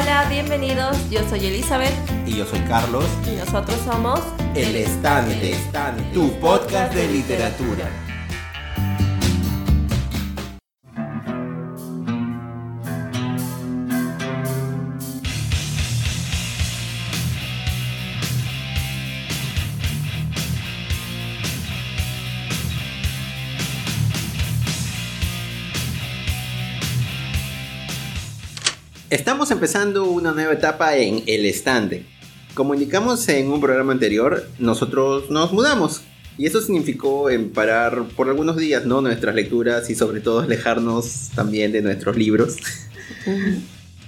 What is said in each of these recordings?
Hola, bienvenidos. Yo soy Elizabeth. Y yo soy Carlos. Y nosotros somos El Estante, tu podcast de literatura. Estamos empezando una nueva etapa en El Estante. Como indicamos en un programa anterior, nosotros nos mudamos. Y eso significó en parar por algunos días ¿no? nuestras lecturas y sobre todo alejarnos también de nuestros libros.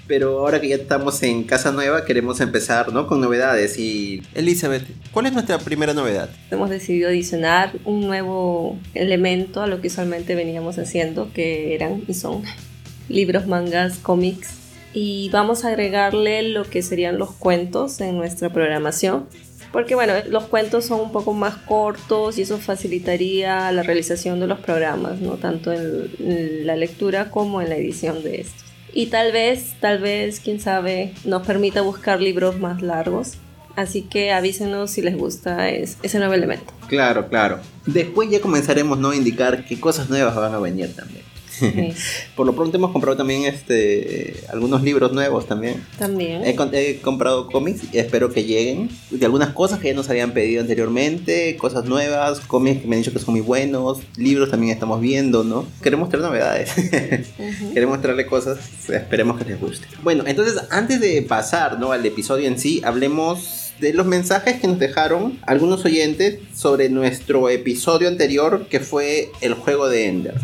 Pero ahora que ya estamos en casa nueva, queremos empezar ¿no? con novedades. Y Elizabeth, ¿cuál es nuestra primera novedad? Hemos decidido adicionar un nuevo elemento a lo que usualmente veníamos haciendo, que eran y son libros, mangas, cómics y vamos a agregarle lo que serían los cuentos en nuestra programación. Porque bueno, los cuentos son un poco más cortos y eso facilitaría la realización de los programas, ¿no? Tanto en, la lectura como en la edición de estos. Y tal vez, tal vez, quién sabe, nos permita buscar libros más largos. Así que avísenos si les gusta ese nuevo elemento. Claro, claro. Después ya comenzaremos ¿no? a indicar qué cosas nuevas van a venir también. Por lo pronto hemos comprado también este algunos libros nuevos también. También. He, comprado cómics y espero que lleguen. De algunas cosas que ya nos habían pedido anteriormente, cosas nuevas, cómics que me han dicho que son muy buenos, libros también estamos viendo, ¿no? Queremos traer novedades. Queremos traerle cosas, esperemos que les guste. Bueno, entonces antes de pasar ¿no? al episodio en sí, hablemos de los mensajes que nos dejaron algunos oyentes sobre nuestro episodio anterior que fue el juego de Ender.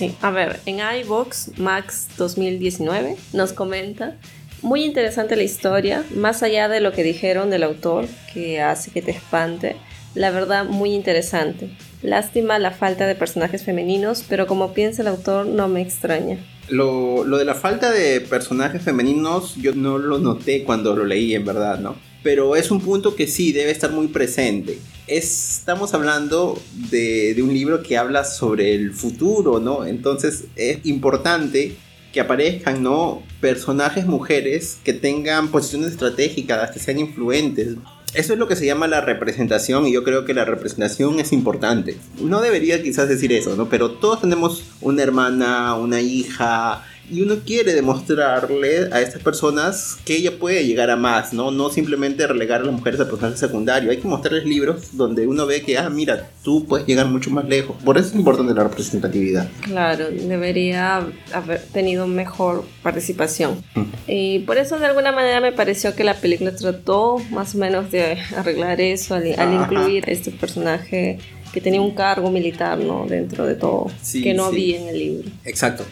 Sí, a ver, en iVox Max 2019 nos comenta muy interesante la historia, más allá de lo que dijeron del autor, que hace que te espante, la verdad muy interesante. Lástima la falta de personajes femeninos, pero como piensa el autor no me extraña. Lo, lo de la falta de personajes femeninos yo no lo noté cuando lo leí en verdad, ¿no? Pero es un punto que sí debe estar muy presente estamos hablando de, un libro que habla sobre el futuro, ¿no? Entonces es importante que aparezcan, ¿no? Personajes mujeres que tengan posiciones estratégicas, que sean influentes. Eso es lo que se llama la representación y yo creo que la representación es importante. No debería quizás decir eso, ¿no? Pero todos tenemos una hermana, una hija, y uno quiere demostrarle a estas personas que ella puede llegar a más, ¿no? No simplemente relegar a las mujeres a personaje secundario. Hay que mostrarles libros donde uno ve que, ah, mira, tú puedes llegar mucho más lejos. Por eso es importante la representatividad. Claro, debería haber tenido mejor participación. Y por eso de alguna manera me pareció que la película trató más o menos de arreglar eso al, incluir a este personaje que tenía un cargo militar, ¿no? Dentro de todo, que no había en el libro. Exacto.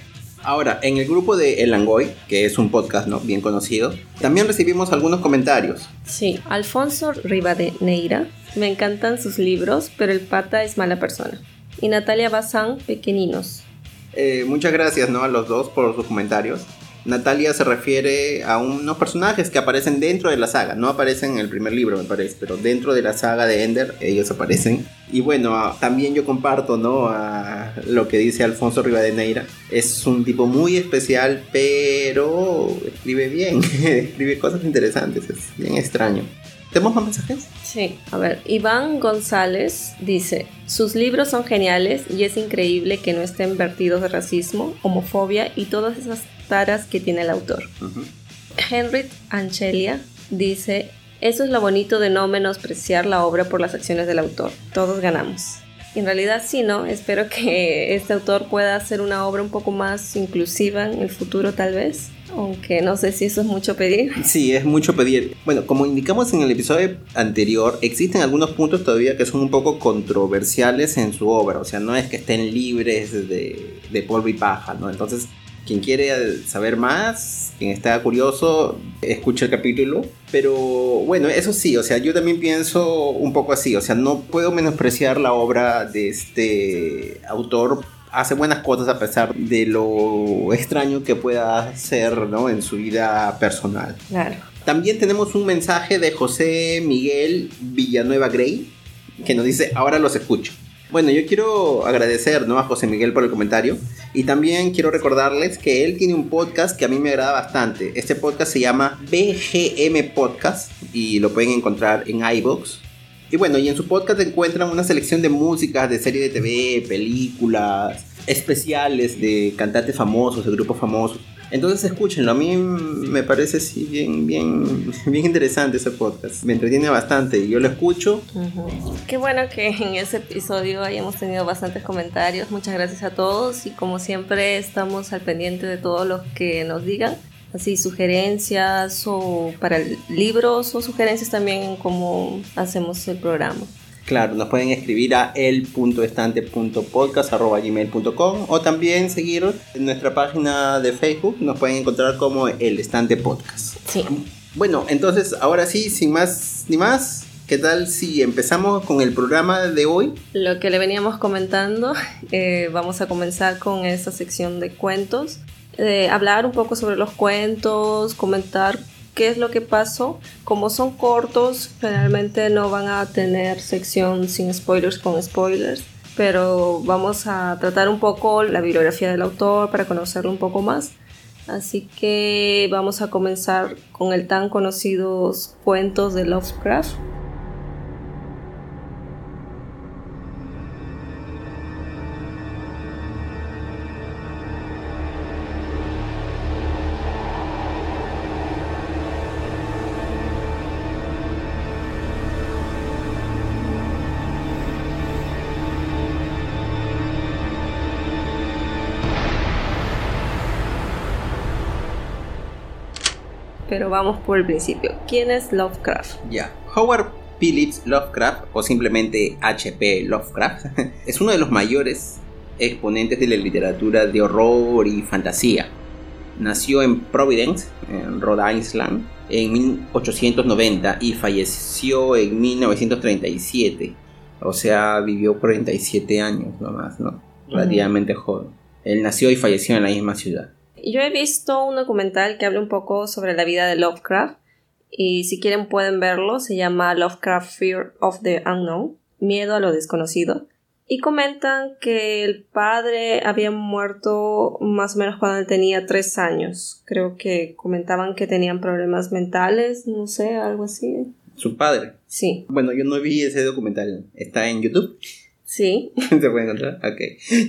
Ahora, en el grupo de El Angoy, que es un podcast ¿no? bien conocido, también recibimos algunos comentarios. Sí, Alfonso Rivadeneira, me encantan sus libros, pero el pata es mala persona. Y Natalia Bazán, Pequeñinos. Eh, muchas gracias ¿no? a los dos por sus comentarios. Natalia se refiere a unos personajes que aparecen dentro de la saga. No aparecen en el primer libro, me parece, pero dentro de la saga de Ender ellos aparecen. Y bueno, también yo comparto ¿no? lo que dice Alfonso Rivadeneira. Es un tipo muy especial, pero escribe bien, escribe cosas interesantes, es bien extraño. ¿Tenemos más mensajes? Sí, a ver, Iván González dice, sus libros son geniales y es increíble que no estén vertidos de racismo, homofobia y todas esas taras que tiene el autor. Henry Anchelia dice, eso es lo bonito de no menospreciar la obra por las acciones del autor, todos ganamos. En realidad sí, ¿no? Espero que este autor pueda hacer una obra un poco más inclusiva en el futuro tal vez aunque no sé si eso es mucho pedir. Sí, es mucho pedir. Bueno, como indicamos en el episodio anterior, existen algunos puntos todavía que son un poco controversiales en su obra. O sea, no es que estén libres de, de polvo y paja, ¿no? Entonces, quien quiere saber más, quien está curioso, escucha el capítulo. Pero bueno, eso sí, o sea, yo también pienso un poco así. O sea, no puedo menospreciar la obra de este autor hace buenas cosas a pesar de lo extraño que pueda ser ¿no? en su vida personal. Claro. También tenemos un mensaje de José Miguel Villanueva Grey que nos dice, ahora los escucho. Bueno, yo quiero agradecer ¿no? a José Miguel por el comentario Y también quiero recordarles que él tiene un podcast que a mí me agrada bastante. Este podcast se llama BGM Podcast y lo pueden encontrar en iBox. Y bueno, y en su podcast encuentran una selección de músicas, de series de TV, películas, especiales de cantantes famosos, de grupos famosos. Entonces escúchenlo, a mí me parece sí, bien, bien, bien interesante ese podcast, me entretiene bastante y yo lo escucho. Qué bueno que en ese episodio hayamos tenido bastantes comentarios, muchas gracias a todos y como siempre estamos al pendiente de todos los que nos digan, así sugerencias o para libros o sugerencias también en cómo hacemos el programa. Claro, nos pueden escribir a el.estante.podcast.gmail.com o también seguir en nuestra página de Facebook. Nos pueden encontrar como El Estante Podcast. Sí. Bueno, entonces ahora sí, sin más ni más, ¿qué tal si empezamos con el programa de hoy? Lo que le veníamos comentando, eh, vamos a comenzar con esta sección de cuentos. Eh, hablar un poco sobre los cuentos, comentar qué es lo que pasó. Como son cortos, generalmente no van a tener sección sin spoilers con spoilers, pero vamos a tratar un poco la bibliografía del autor para conocerlo un poco más. Así que vamos a comenzar con el tan conocidos cuentos de Lovecraft. Pero vamos por el principio. ¿Quién es Lovecraft? Ya, Howard Phillips Lovecraft, o simplemente HP Lovecraft, es uno de los mayores exponentes de la literatura de horror y fantasía. Nació en Providence, en Rhode Island, en 1890 y falleció en 1937. O sea, vivió 47 años nomás, ¿no? Relativamente joven. Él nació y falleció en la misma ciudad. Yo he visto un documental que habla un poco sobre la vida de Lovecraft y si quieren pueden verlo, se llama Lovecraft Fear of the Unknown, Miedo a lo desconocido. Y comentan que el padre había muerto más o menos cuando él tenía tres años. Creo que comentaban que tenían problemas mentales, no sé, algo así. ¿Su padre? Sí. Bueno, yo no vi ese documental. ¿Está en YouTube? Sí. ¿Se puede encontrar? Ok.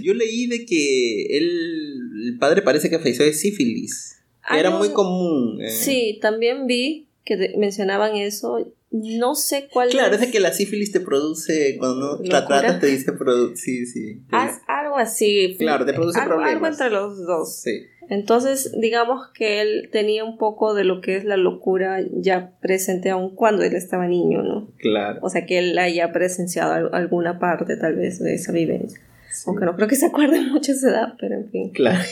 Yo leí de que él, el padre parece que falleció de sífilis. era muy común. Eh. Sí, también vi que mencionaban eso. No sé cuál Claro, es de que la sífilis te produce, cuando la tratas te dice, sí, sí. algo así. Claro, te produce problemas. Algo entre los dos. Sí. Entonces, digamos que él tenía un poco de lo que es la locura ya presente aún cuando él estaba niño, ¿no? Claro. O sea, que él haya presenciado alguna parte tal vez de esa vivencia. Aunque no creo que se acuerde mucho de esa edad, pero en fin. Claro.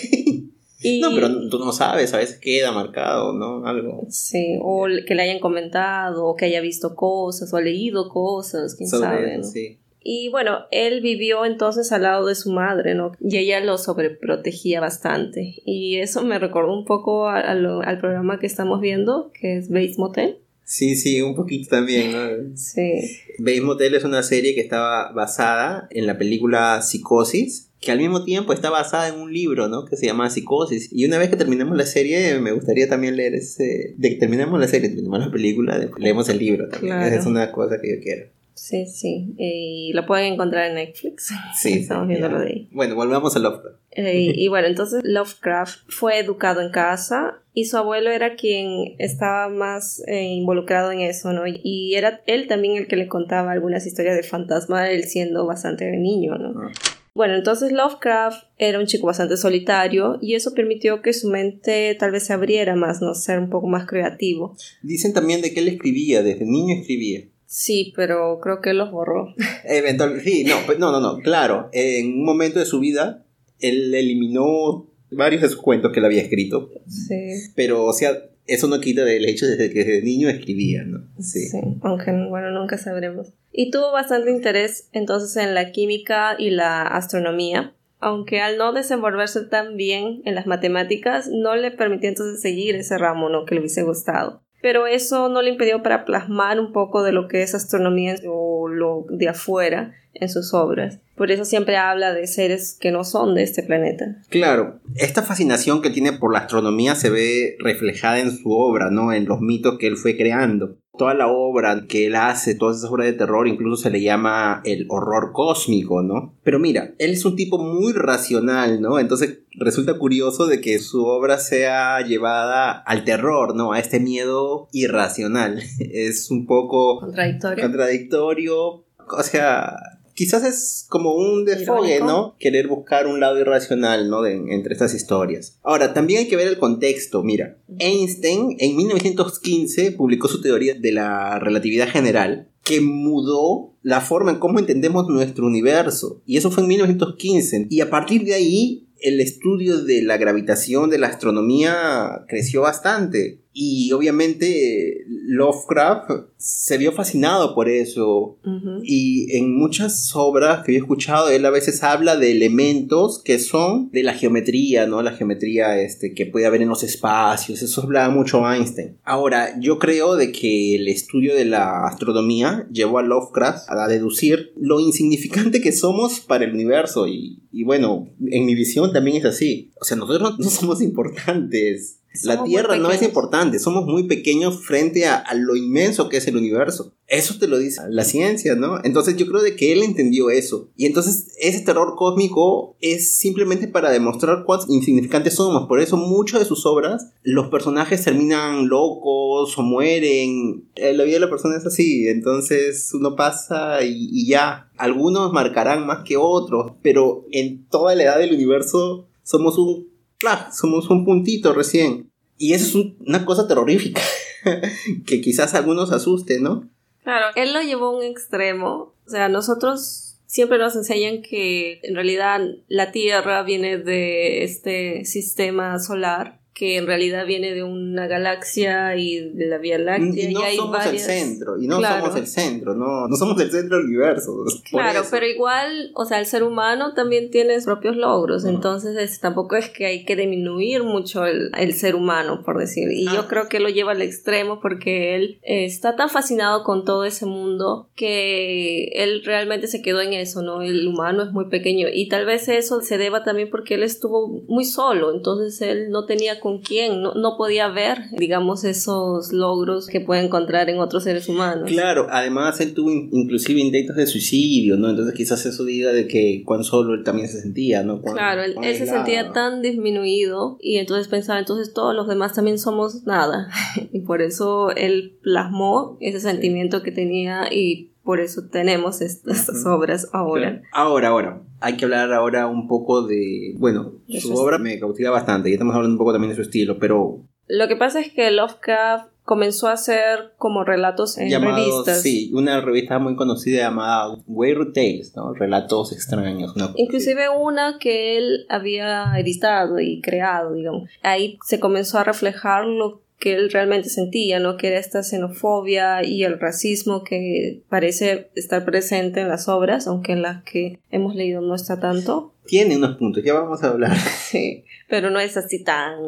No, pero tú no sabes, a veces queda marcado, ¿no? Algo. Sí, o que le hayan comentado, o que haya visto cosas, o leído cosas, quién sabe. ¿no? Sí. Y bueno, él vivió entonces al lado de su madre, ¿no? Y ella lo sobreprotegía bastante. Y eso me recordó un poco al programa que estamos viendo, que es Bates Motel. Sí, sí, un poquito también, ¿no? Sí. Bates Motel es una serie que estaba basada en la película Psicosis, que al mismo tiempo está basada en un libro, ¿no? Que se llama Psicosis. Y una vez que terminemos la serie, me gustaría también leer ese... De que terminemos la serie, terminemos la película, leemos el libro también. Claro. Esa es una cosa que yo quiero. Sí, sí. Y lo pueden encontrar en Netflix. Sí. Estamos viendo lo de ahí. Bueno, volvamos a Lovecraft. Eh, y bueno, entonces Lovecraft fue educado en casa y su abuelo era quien estaba más eh, involucrado en eso, ¿no? Y era él también el que le contaba algunas historias de fantasma, él siendo bastante niño, ¿no? Ah. Bueno, entonces Lovecraft era un chico bastante solitario y eso permitió que su mente tal vez se abriera más, ¿no? Ser un poco más creativo. Dicen también de que él escribía, desde niño escribía. Sí, pero creo que los borró. Eventualmente, sí, no, no, no, no, claro. En un momento de su vida, él eliminó varios de sus cuentos que él había escrito. Sí. Pero, o sea, eso no quita del hecho desde que desde niño escribía, ¿no? Sí. sí. Aunque, bueno, nunca sabremos. Y tuvo bastante interés entonces en la química y la astronomía. Aunque al no desenvolverse tan bien en las matemáticas, no le permitió entonces seguir ese ramo, ¿no? Que le hubiese gustado pero eso no le impidió para plasmar un poco de lo que es astronomía o lo de afuera en sus obras. Por eso siempre habla de seres que no son de este planeta. Claro, esta fascinación que tiene por la astronomía se ve reflejada en su obra, ¿no? En los mitos que él fue creando. Toda la obra que él hace, todas esas obras de terror, incluso se le llama el horror cósmico, ¿no? Pero mira, él es un tipo muy racional, ¿no? Entonces resulta curioso de que su obra sea llevada al terror, ¿no? A este miedo irracional. Es un poco contradictorio. Contradictorio. O sea, quizás es como un desfogue, ¿no? Querer buscar un lado irracional, ¿no? entre estas historias. Ahora, también hay que ver el contexto. Mira, Einstein en 1915 publicó su teoría de la relatividad general que mudó la forma en cómo entendemos nuestro universo. Y eso fue en 1915. Y a partir de ahí el estudio de la gravitación de la astronomía creció bastante y obviamente Lovecraft se vio fascinado por eso y en muchas obras que he escuchado él a veces habla de elementos que son de la geometría, ¿no? La geometría este, que puede haber en los espacios, eso hablaba mucho Einstein. Ahora, yo creo de que el estudio de la astronomía llevó a Lovecraft a deducir lo insignificante que somos para el universo y, y bueno, en mi visión también es así. O sea, nosotros no somos importantes la Tierra no es importante, somos muy pequeños frente a, lo inmenso que es el universo. Eso te lo dice la ciencia, ¿no? Entonces yo creo de que él entendió eso. Y entonces ese terror cósmico es simplemente para demostrar cuán insignificantes somos. Por eso muchas de sus obras, los personajes terminan locos o mueren. Eh, la vida de la persona es así. Entonces uno pasa y, y ya. Algunos marcarán más que otros. Pero en toda la edad del universo somos un claro, somos un puntito recién. Y eso es una cosa terrorífica, que quizás a algunos asuste, ¿no? Claro, él lo llevó a un extremo. O sea, nosotros siempre nos enseñan que en realidad la Tierra viene de este sistema solar que en realidad viene de una galaxia y de la Vía Láctea. Y no somos el centro, y no somos el centro, no, no somos el centro del universo. Claro, pero igual, o sea, el ser humano también tiene sus propios logros, entonces tampoco es que hay que disminuir mucho el, el ser humano, por decir. Y yo ah. creo que lo lleva al extremo porque él está tan fascinado con todo ese mundo que él realmente se quedó en eso, ¿no? El humano es muy pequeño y tal vez eso se deba también porque él estuvo muy solo, entonces él no tenía con quién, no, podía ver, digamos, esos logros que puede encontrar en otros seres humanos. Claro, además él tuvo inclusive intentos de suicidio, ¿no? Entonces quizás eso diga de que cuán solo él también se sentía, ¿no? claro, él, se sentía tan disminuido y entonces pensaba, entonces todos los demás también somos nada. y por eso él plasmó ese sentimiento que tenía y por eso tenemos estas obras ahora. Ahora, ahora, hay que hablar ahora un poco de, bueno, su obra me cautiva bastante, y estamos hablando un poco también de su estilo, pero... Lo que pasa es que Lovecraft comenzó a hacer como relatos en revistas. Sí, una revista muy conocida llamada Weird Tales, ¿no? Relatos extraños. Inclusive una que él había editado y creado, digamos. Ahí se comenzó a reflejar lo que él realmente sentía, ¿no? Que era esta xenofobia y el racismo que parece estar presente en las obras, aunque en las que hemos leído no está tanto. Tiene unos puntos, ya vamos a hablar. Sí, pero no es así tan...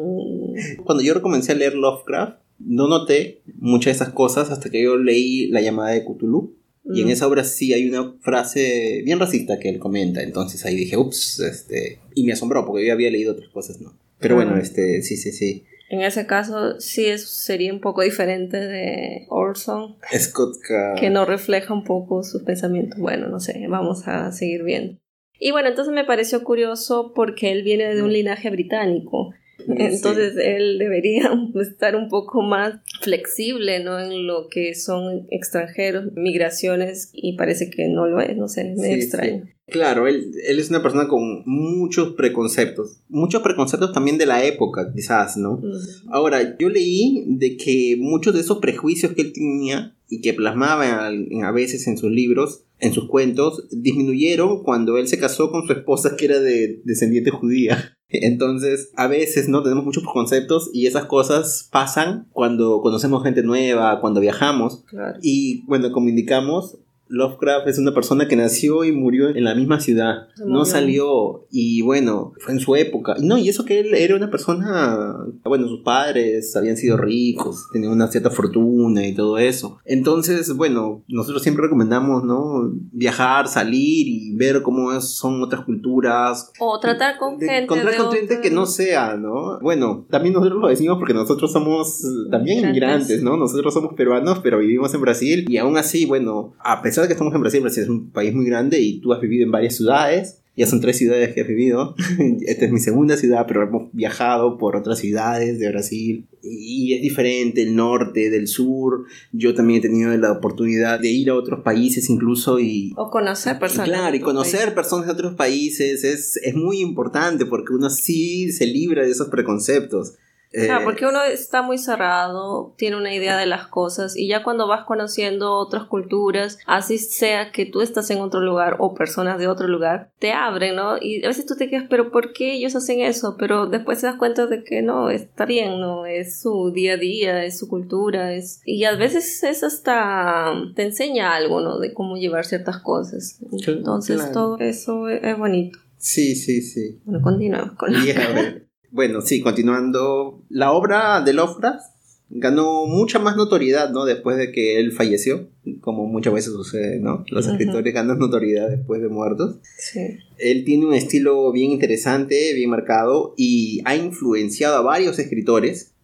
Cuando yo comencé a leer Lovecraft, no noté muchas de esas cosas hasta que yo leí La llamada de Cthulhu. Y en mm. esa obra sí hay una frase bien racista que él comenta. Entonces ahí dije, ups, este... Y me asombró porque yo había leído otras cosas, ¿no? Pero bueno, ah. este, sí, sí, sí. En ese caso sí es, sería un poco diferente de Orson. Scott Que no refleja un poco sus pensamientos. Bueno, no sé, vamos a seguir viendo. Y bueno, entonces me pareció curioso porque él viene de un linaje británico. Entonces él debería estar un poco más flexible ¿no? en lo que son extranjeros, migraciones, y parece que no lo es, no sé, me extraño. Claro, él, él, es una persona con muchos preconceptos, muchos preconceptos también de la época, quizás, ¿no? Ahora, yo leí de que muchos de esos prejuicios que él tenía y que plasmaba a veces en sus libros, en sus cuentos, disminuyeron cuando él se casó con su esposa que era de descendiente judía. Entonces, a veces no tenemos muchos preconceptos y esas cosas pasan cuando conocemos gente nueva, cuando viajamos. Y bueno, como indicamos, Lovecraft es una persona que nació y murió en la misma ciudad. No salió y bueno, fue en su época. No, y eso que él era una persona, bueno, sus padres habían sido ricos, tenían una cierta fortuna y todo eso. Entonces, bueno, nosotros siempre recomendamos, ¿no? Viajar, salir y ver cómo son otras culturas. O tratar con gente. Encontrar con gente que no sea, ¿no? Bueno, también nosotros lo decimos porque nosotros somos también inmigrantes, ¿no? Nosotros somos peruanos, pero vivimos en Brasil y aún así, bueno, a pesar de que estamos en Brasil, Brasil es un país muy grande y tú has vivido en varias ciudades. Ya son tres ciudades que has vivido. Esta es mi segunda ciudad, pero hemos viajado por otras ciudades de Brasil. Y es diferente el norte del sur. Yo también he tenido la oportunidad de ir a otros países incluso y... O conocer personas. Claro, y conocer personas de otros países es, es muy importante porque uno sí se libra de esos preconceptos. Claro, eh, porque uno está muy cerrado, tiene una idea de las cosas y ya cuando vas conociendo otras culturas, así sea que tú estás en otro lugar o personas de otro lugar, te abren, ¿no? Y a veces tú te quedas, pero ¿por qué ellos hacen eso? Pero después te das cuenta de que no, está bien, ¿no? Es su día a día, es su cultura, es... Y a veces es hasta... te enseña algo, ¿no? De cómo llevar ciertas cosas. Entonces todo eso es bonito. Sí, sí, sí. Bueno, continuamos con la... Bueno, sí, continuando. La obra de Lovecraft ganó mucha más notoriedad, ¿no? Después de que él falleció, como muchas veces sucede, ¿no? Los escritores ganan notoriedad después de muertos. Sí. Él tiene un estilo bien interesante, bien marcado y ha influenciado a varios escritores.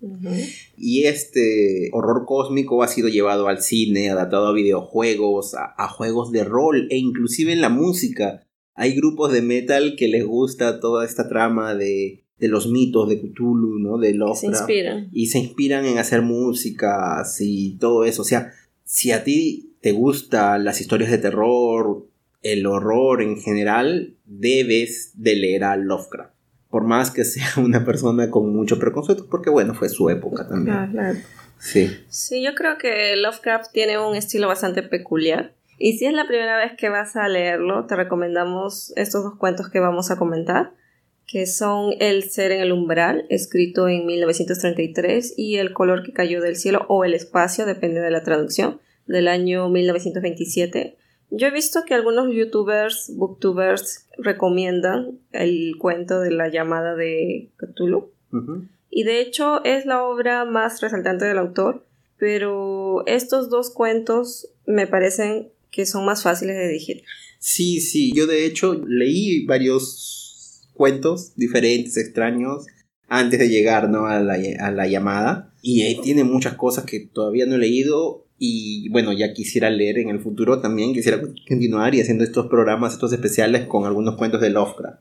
Y este horror cósmico ha sido llevado al cine, adaptado a videojuegos, a, a juegos de rol e inclusive en la música. Hay grupos de metal que les gusta toda esta trama de de los mitos de Cthulhu, ¿no? De Lovecraft. Se inspiran. Y se inspiran en hacer música y todo eso. O sea, si a ti te gustan las historias de terror, el horror en general, debes de leer a Lovecraft. Por más que sea una persona con mucho preconceptos, porque bueno, fue su época también. Ah, claro. Sí. Sí, yo creo que Lovecraft tiene un estilo bastante peculiar. Y si es la primera vez que vas a leerlo, te recomendamos estos dos cuentos que vamos a comentar que son El ser en el umbral, escrito en 1933, y El color que cayó del cielo o El espacio, depende de la traducción, del año 1927. Yo he visto que algunos youtubers, booktubers, recomiendan el cuento de la llamada de Cthulhu. Y de hecho es la obra más resaltante del autor, pero estos dos cuentos me parecen que son más fáciles de digerir. Sí, sí, yo de hecho leí varios cuentos diferentes, extraños, antes de llegar ¿no? a, la, a la llamada. Y ahí tiene muchas cosas que todavía no he leído y bueno, ya quisiera leer en el futuro también, quisiera continuar y haciendo estos programas, estos especiales con algunos cuentos de Lovecraft.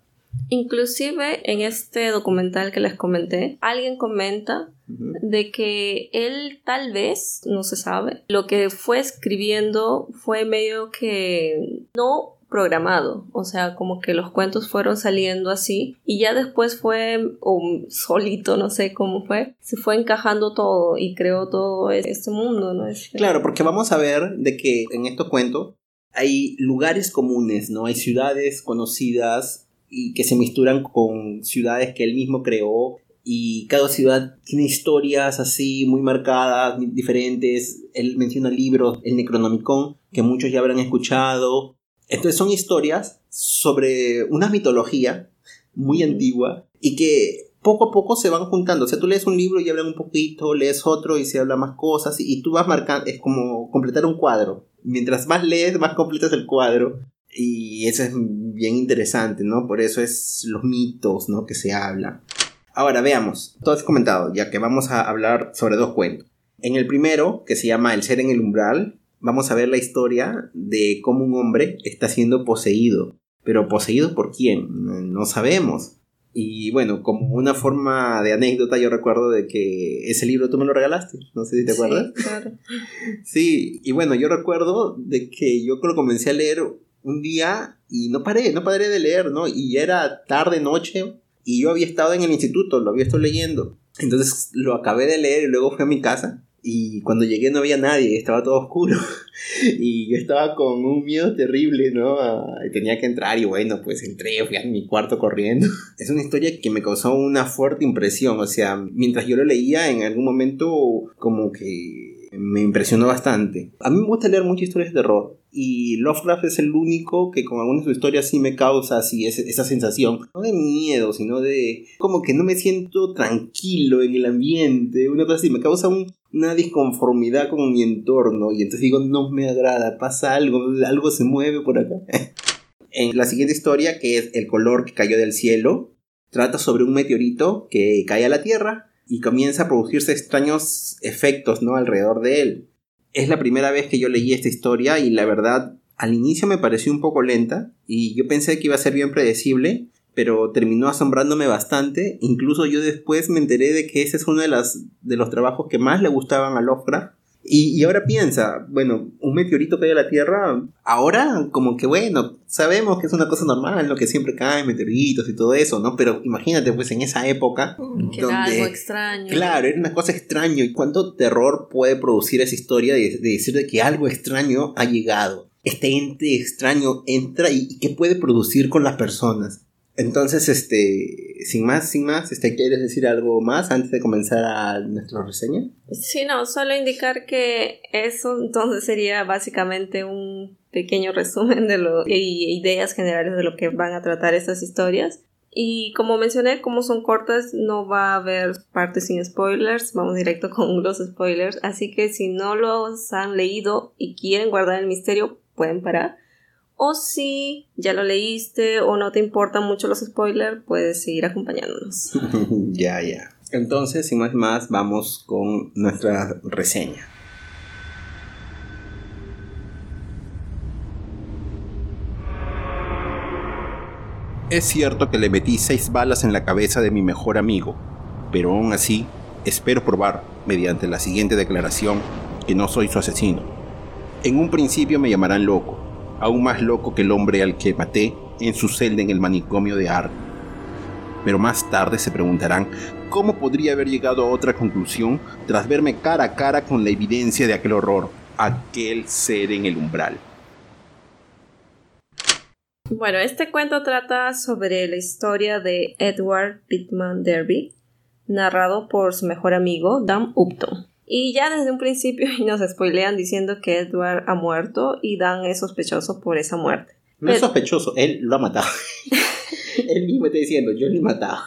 Inclusive en este documental que les comenté, alguien comenta de que él tal vez, no se sabe, lo que fue escribiendo fue medio que no programado, o sea, como que los cuentos fueron saliendo así y ya después fue un solito, no sé cómo fue, se fue encajando todo y creó todo este mundo, ¿no? Claro, porque vamos a ver de que en estos cuentos hay lugares comunes, ¿no? Hay ciudades conocidas y que se misturan con ciudades que él mismo creó y cada ciudad tiene historias así muy marcadas, diferentes. Él menciona libros, el Necronomicon, que muchos ya habrán escuchado, entonces son historias sobre una mitología muy antigua y que poco a poco se van juntando. O sea, tú lees un libro y hablan un poquito, lees otro y se habla más cosas y tú vas marcando, es como completar un cuadro. Mientras más lees, más completas el cuadro. Y eso es bien interesante, ¿no? Por eso es los mitos, ¿no? Que se hablan. Ahora veamos, todo es comentado, ya que vamos a hablar sobre dos cuentos. En el primero, que se llama El ser en el umbral, vamos a ver la historia de cómo un hombre está siendo poseído. Pero poseído por quién? No sabemos. Y bueno, como una forma de anécdota, yo recuerdo de que ese libro tú me lo regalaste. No sé si te acuerdas. Sí, claro. Sí, y bueno, yo recuerdo de que yo lo comencé a leer un día y no paré, no paré de leer, ¿no? Y era tarde, noche, y yo había estado en el instituto, lo había estado leyendo. Entonces lo acabé de leer y luego fui a mi casa y cuando llegué no había nadie, estaba todo oscuro. y yo estaba con un miedo terrible, ¿no? tenía que entrar y bueno, pues entré, fui a mi cuarto corriendo. es una historia que me causó una fuerte impresión, o sea, mientras yo lo leía en algún momento como que me impresionó bastante. A mí me gusta leer muchas historias de terror y Lovecraft es el único que con algunas de sus historias sí me causa así esa sensación, no de miedo, sino de como que no me siento tranquilo en el ambiente, una cosa así, me causa una disconformidad con mi entorno y entonces digo, no me agrada, pasa algo, algo se mueve por acá. en la siguiente historia, que es El color que cayó del cielo, trata sobre un meteorito que cae a la Tierra y comienza a producirse extraños efectos ¿no? alrededor de él. Es la primera vez que yo leí esta historia y la verdad al inicio me pareció un poco lenta y yo pensé que iba a ser bien predecible, pero terminó asombrándome bastante. Incluso yo después me enteré de que ese es uno de, las, de los trabajos que más le gustaban a Lovecraft y, ahora piensa, bueno, un meteorito cae a la Tierra, ahora como que bueno, sabemos que es una cosa normal, lo que siempre caen meteoritos y todo eso, ¿no? Pero imagínate, pues en esa época... Que era algo extraño. Claro, era una cosa extraña. ¿Y cuánto terror puede producir esa historia de, de decir de que algo extraño ha llegado? Este ente extraño entra y, y qué puede producir con las personas. Entonces, este, sin más, sin más, este, ¿quieres decir algo más antes de comenzar a nuestra reseña? Sí, no, solo indicar que eso entonces sería básicamente un pequeño resumen de lo y ideas generales de lo que van a tratar estas historias. Y como mencioné, como son cortas, no va a haber partes sin spoilers, vamos directo con los spoilers, así que si no los han leído y quieren guardar el misterio, pueden parar o si ya lo leíste o no te importan mucho los spoilers, puedes seguir acompañándonos. ya, ya. Entonces, sin más más, vamos con nuestra reseña. Es cierto que le metí seis balas en la cabeza de mi mejor amigo, pero aún así espero probar, mediante la siguiente declaración, que no soy su asesino. En un principio me llamarán loco, aún más loco que el hombre al que maté en su celda en el manicomio de Ar. Pero más tarde se preguntarán cómo podría haber llegado a otra conclusión tras verme cara a cara con la evidencia de aquel horror, aquel ser en el umbral. Bueno, este cuento trata sobre la historia de Edward Pittman Derby, narrado por su mejor amigo Dan Upton. Y ya desde un principio nos spoilean diciendo que Edward ha muerto y Dan es sospechoso por esa muerte. No es sospechoso, él lo ha matado. él mismo está diciendo, yo lo he matado.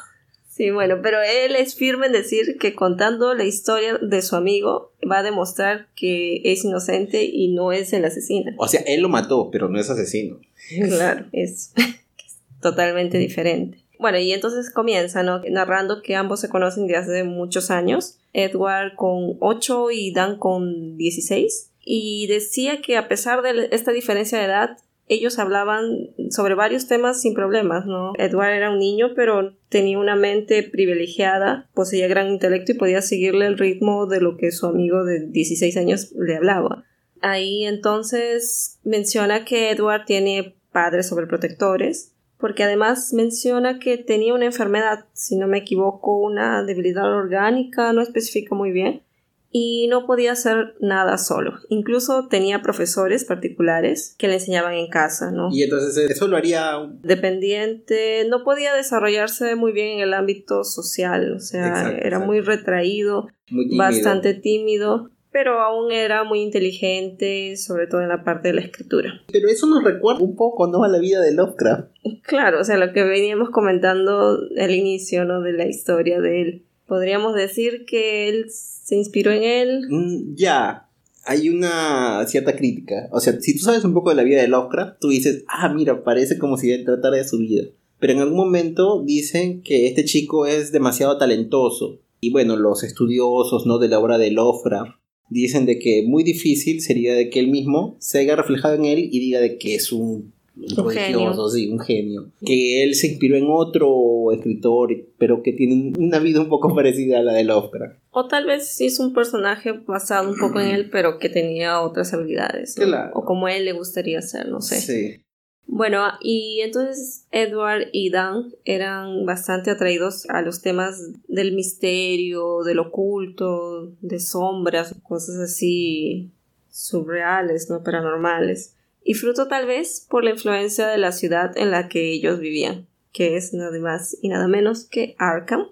Sí, bueno, pero él es firme en decir que contando la historia de su amigo va a demostrar que es inocente y no es el asesino. O sea, él lo mató, pero no es asesino. Claro, es totalmente diferente. Bueno, y entonces comienza, ¿no? Narrando que ambos se conocen desde hace muchos años. Edward con 8 y Dan con 16. Y decía que a pesar de esta diferencia de edad, ellos hablaban sobre varios temas sin problemas. Edward era un niño, pero tenía una mente privilegiada, poseía gran intelecto y podía seguirle el ritmo de lo que su amigo de 16 años le hablaba. Ahí entonces menciona que Edward tiene padres sobreprotectores porque además menciona que tenía una enfermedad, si no me equivoco, una debilidad orgánica, no especifica muy bien, y no podía hacer nada solo. Incluso tenía profesores particulares que le enseñaban en casa, ¿no? Y entonces eso lo haría dependiente, no podía desarrollarse muy bien en el ámbito social, o sea, era muy retraído, bastante tímido pero aún era muy inteligente, sobre todo en la parte de la escritura. Pero eso nos recuerda un poco, ¿no? A la vida de Lovecraft. Claro, o sea, lo que veníamos comentando al inicio, ¿no? De la historia de él. Podríamos decir que él se inspiró en él. Mm, ya, hay una cierta crítica. O sea, si tú sabes un poco de la vida de Lovecraft, tú dices, ah, mira, parece como si él tratara de su vida. Pero en algún momento dicen que este chico es demasiado talentoso. Y bueno, los estudiosos, ¿no? De la obra de Lovecraft dicen de que muy difícil sería de que él mismo se haya reflejado en él y diga de que es un, un genio. sí, un genio. Que él se inspiró en otro escritor, pero que tiene una vida un poco parecida a la de Lovecraft. O tal vez sí es un personaje basado un poco en él, pero que tenía otras habilidades. O como él le gustaría ser, no sé. Sí. Bueno, y entonces Edward y Dan eran bastante atraídos a los temas del misterio, del oculto, de sombras, cosas así surreales, no paranormales. Y fruto tal vez por la influencia de la ciudad en la que ellos vivían, que es nada más y nada menos que Arkham.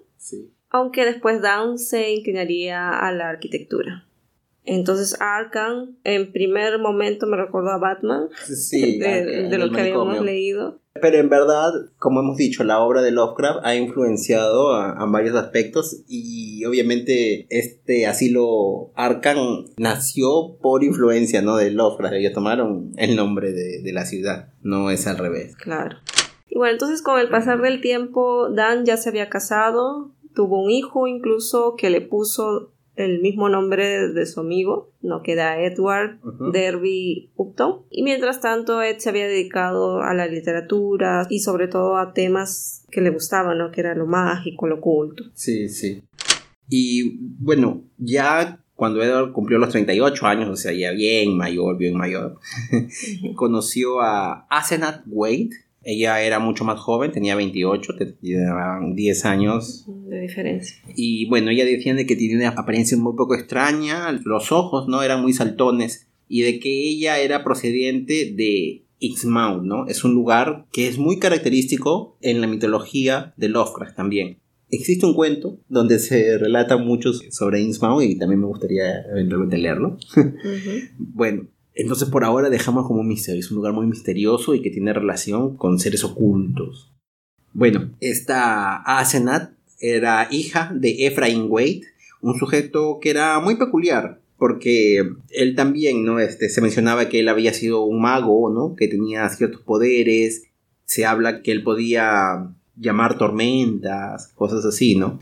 Aunque después Dan se inclinaría a la arquitectura. Entonces Arkham en primer momento me recordó a Batman Sí, de, Arkham, de lo que habíamos leído. Pero en verdad, como hemos dicho, la obra de Lovecraft ha influenciado a, a varios aspectos y obviamente este asilo Arkham nació por influencia ¿no? de Lovecraft. Ellos tomaron el nombre de, de la ciudad, no es al revés. Claro. Y bueno, entonces con el pasar del tiempo, Dan ya se había casado, tuvo un hijo incluso que le puso el mismo nombre de su amigo, no que era Edward. Derby Upton. Y mientras tanto, Ed se había dedicado a la literatura y sobre todo a temas que le gustaban, ¿no? Que era lo mágico, lo oculto. Sí, sí. Y bueno, ya cuando Edward cumplió los 38 años, o sea, ya bien mayor, bien mayor, conoció a Asenath Wade. Ella era mucho más joven, tenía 28, tenía 10 años. De diferencia. Y bueno, ella decía de que tenía una apariencia muy poco extraña, los ojos no eran muy saltones y de que ella era procedente de Exmouth, ¿no? Es un lugar que es muy característico en la mitología de Lovecraft también. Existe un cuento donde se relata mucho sobre Innsmouth y también me gustaría eventualmente leerlo. Bueno, entonces por ahora dejamos como un misterio. Es un lugar muy misterioso y que tiene relación con seres ocultos. Bueno, esta Asenath era hija de Ephraim Wade, un sujeto que era muy peculiar. Porque él también, ¿no? Este, se mencionaba que él había sido un mago, ¿no? Que tenía ciertos poderes. Se habla que él podía llamar tormentas, cosas así, ¿no?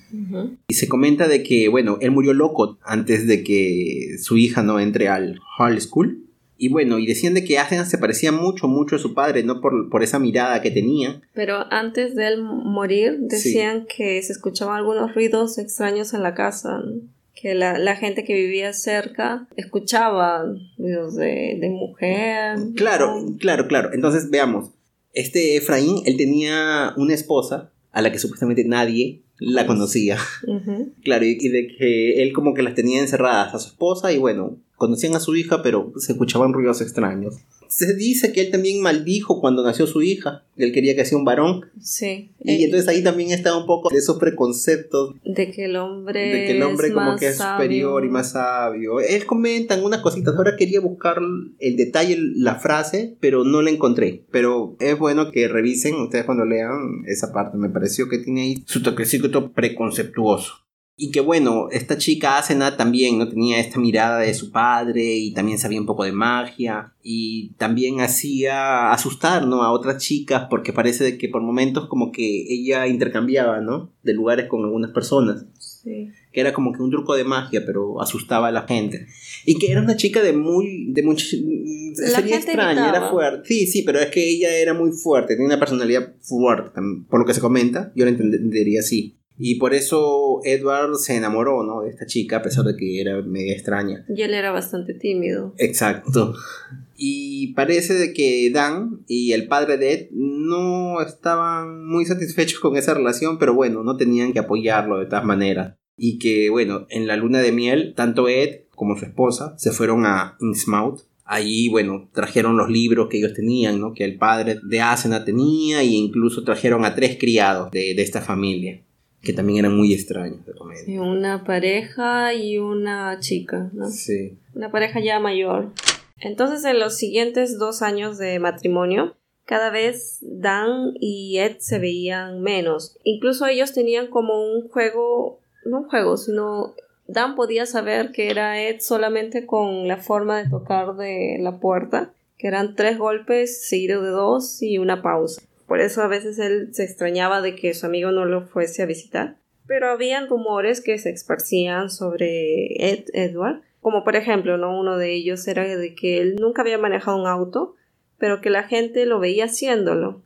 Y se comenta de que, bueno, él murió loco antes de que su hija no entre al Hall School. Y bueno, y decían de que Athena se parecía mucho, mucho a su padre, ¿no? Por, por esa mirada que tenía. Pero antes de él morir, decían que se escuchaban algunos ruidos extraños en la casa. ¿no? Que la, la gente que vivía cerca escuchaba ruidos de, de mujer. Claro, ¿no? claro, claro. Entonces, veamos. Este Efraín, él tenía una esposa a la que supuestamente nadie la conocía. Ujú. Claro, y, y de que él como que las tenía encerradas a su esposa y bueno, conocían a su hija, pero se escuchaban ruidos extraños. Se dice que él también maldijo cuando nació su hija, que él quería que sea un varón. Sí. Y Eh, entonces ahí también está un poco de esos preconceptos de que el hombre, de que el hombre es como más que es superior sabio. y más sabio. Él comentan unas cositas, ahora quería buscar el detalle, la frase, pero no la encontré. Pero es bueno que revisen ustedes cuando lean esa parte, me pareció que tiene ahí su toquecito preconceptuoso. Y que bueno, esta chica Asena también no tenía esta mirada de su padre y también sabía un poco de magia y también hacía asustar ¿no? a otras chicas porque parece que por momentos como que ella intercambiaba ¿no? de lugares con algunas personas Sí. que era como que un truco de magia, pero asustaba a la gente. Y que era una chica de muy... de mucho... La Sería extraña, era fuerte. Sí, sí, pero es que ella era muy fuerte, tenía una personalidad fuerte, por lo que se comenta, yo la entendería así. Y por eso Edward se enamoró, ¿no? De esta chica, a pesar de que era media extraña. Y él era bastante tímido. Exacto. Y parece de que Dan y el padre de Ed no estaban muy satisfechos con esa relación, pero bueno, no tenían que apoyarlo de todas maneras. Y que bueno, en la luna de miel, tanto Ed como su esposa se fueron a Innsmouth. Allí, bueno, trajeron los libros que ellos tenían, ¿no? Que el padre de Asena tenía, e incluso trajeron a tres criados de, de esta familia, que también eran muy extraños de comer. Sí, una pareja y una chica, ¿no? Sí. Una pareja ya mayor. Entonces, en los siguientes dos años de matrimonio, cada vez Dan y Ed se veían menos. Incluso ellos tenían como un juego, no un juego, sino Dan podía saber que era Ed solamente con la forma de tocar de la puerta, que eran tres golpes seguidos de dos y una pausa. Por eso a veces él se extrañaba de que su amigo no lo fuese a visitar. Pero habían rumores que se esparcían sobre Ed Edward, como por ejemplo, ¿no? Uno de ellos era de que él nunca había manejado un auto, pero que la gente lo veía haciéndolo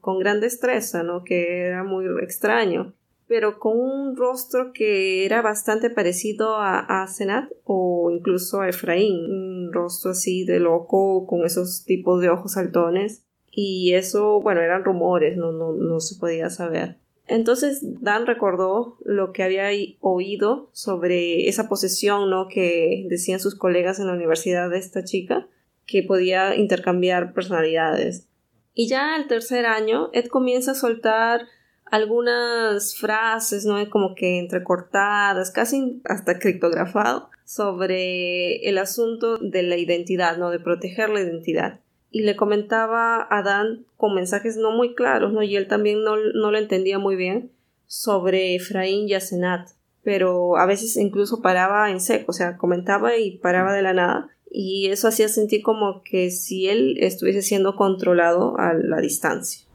con gran destreza, ¿no? Que era muy extraño, pero con un rostro que era bastante parecido a, a Senat o incluso a Efraín, un rostro así de loco con esos tipos de ojos saltones y eso, bueno, eran rumores, no, no, no se podía saber. Entonces Dan recordó lo que había oído sobre esa posesión, ¿no? Que decían sus colegas en la universidad de esta chica, que podía intercambiar personalidades. Y ya al tercer año, Ed comienza a soltar algunas frases, ¿no? Como que entrecortadas, casi hasta criptografado, sobre el asunto de la identidad, ¿no? De proteger la identidad. Y le comentaba a Dan con mensajes no muy claros, ¿no? Y él también no, no lo entendía muy bien sobre Efraín y Asenat. Pero a veces incluso paraba en seco, o sea, comentaba y paraba de la nada. Y eso hacía sentir como que si él estuviese siendo controlado a la distancia.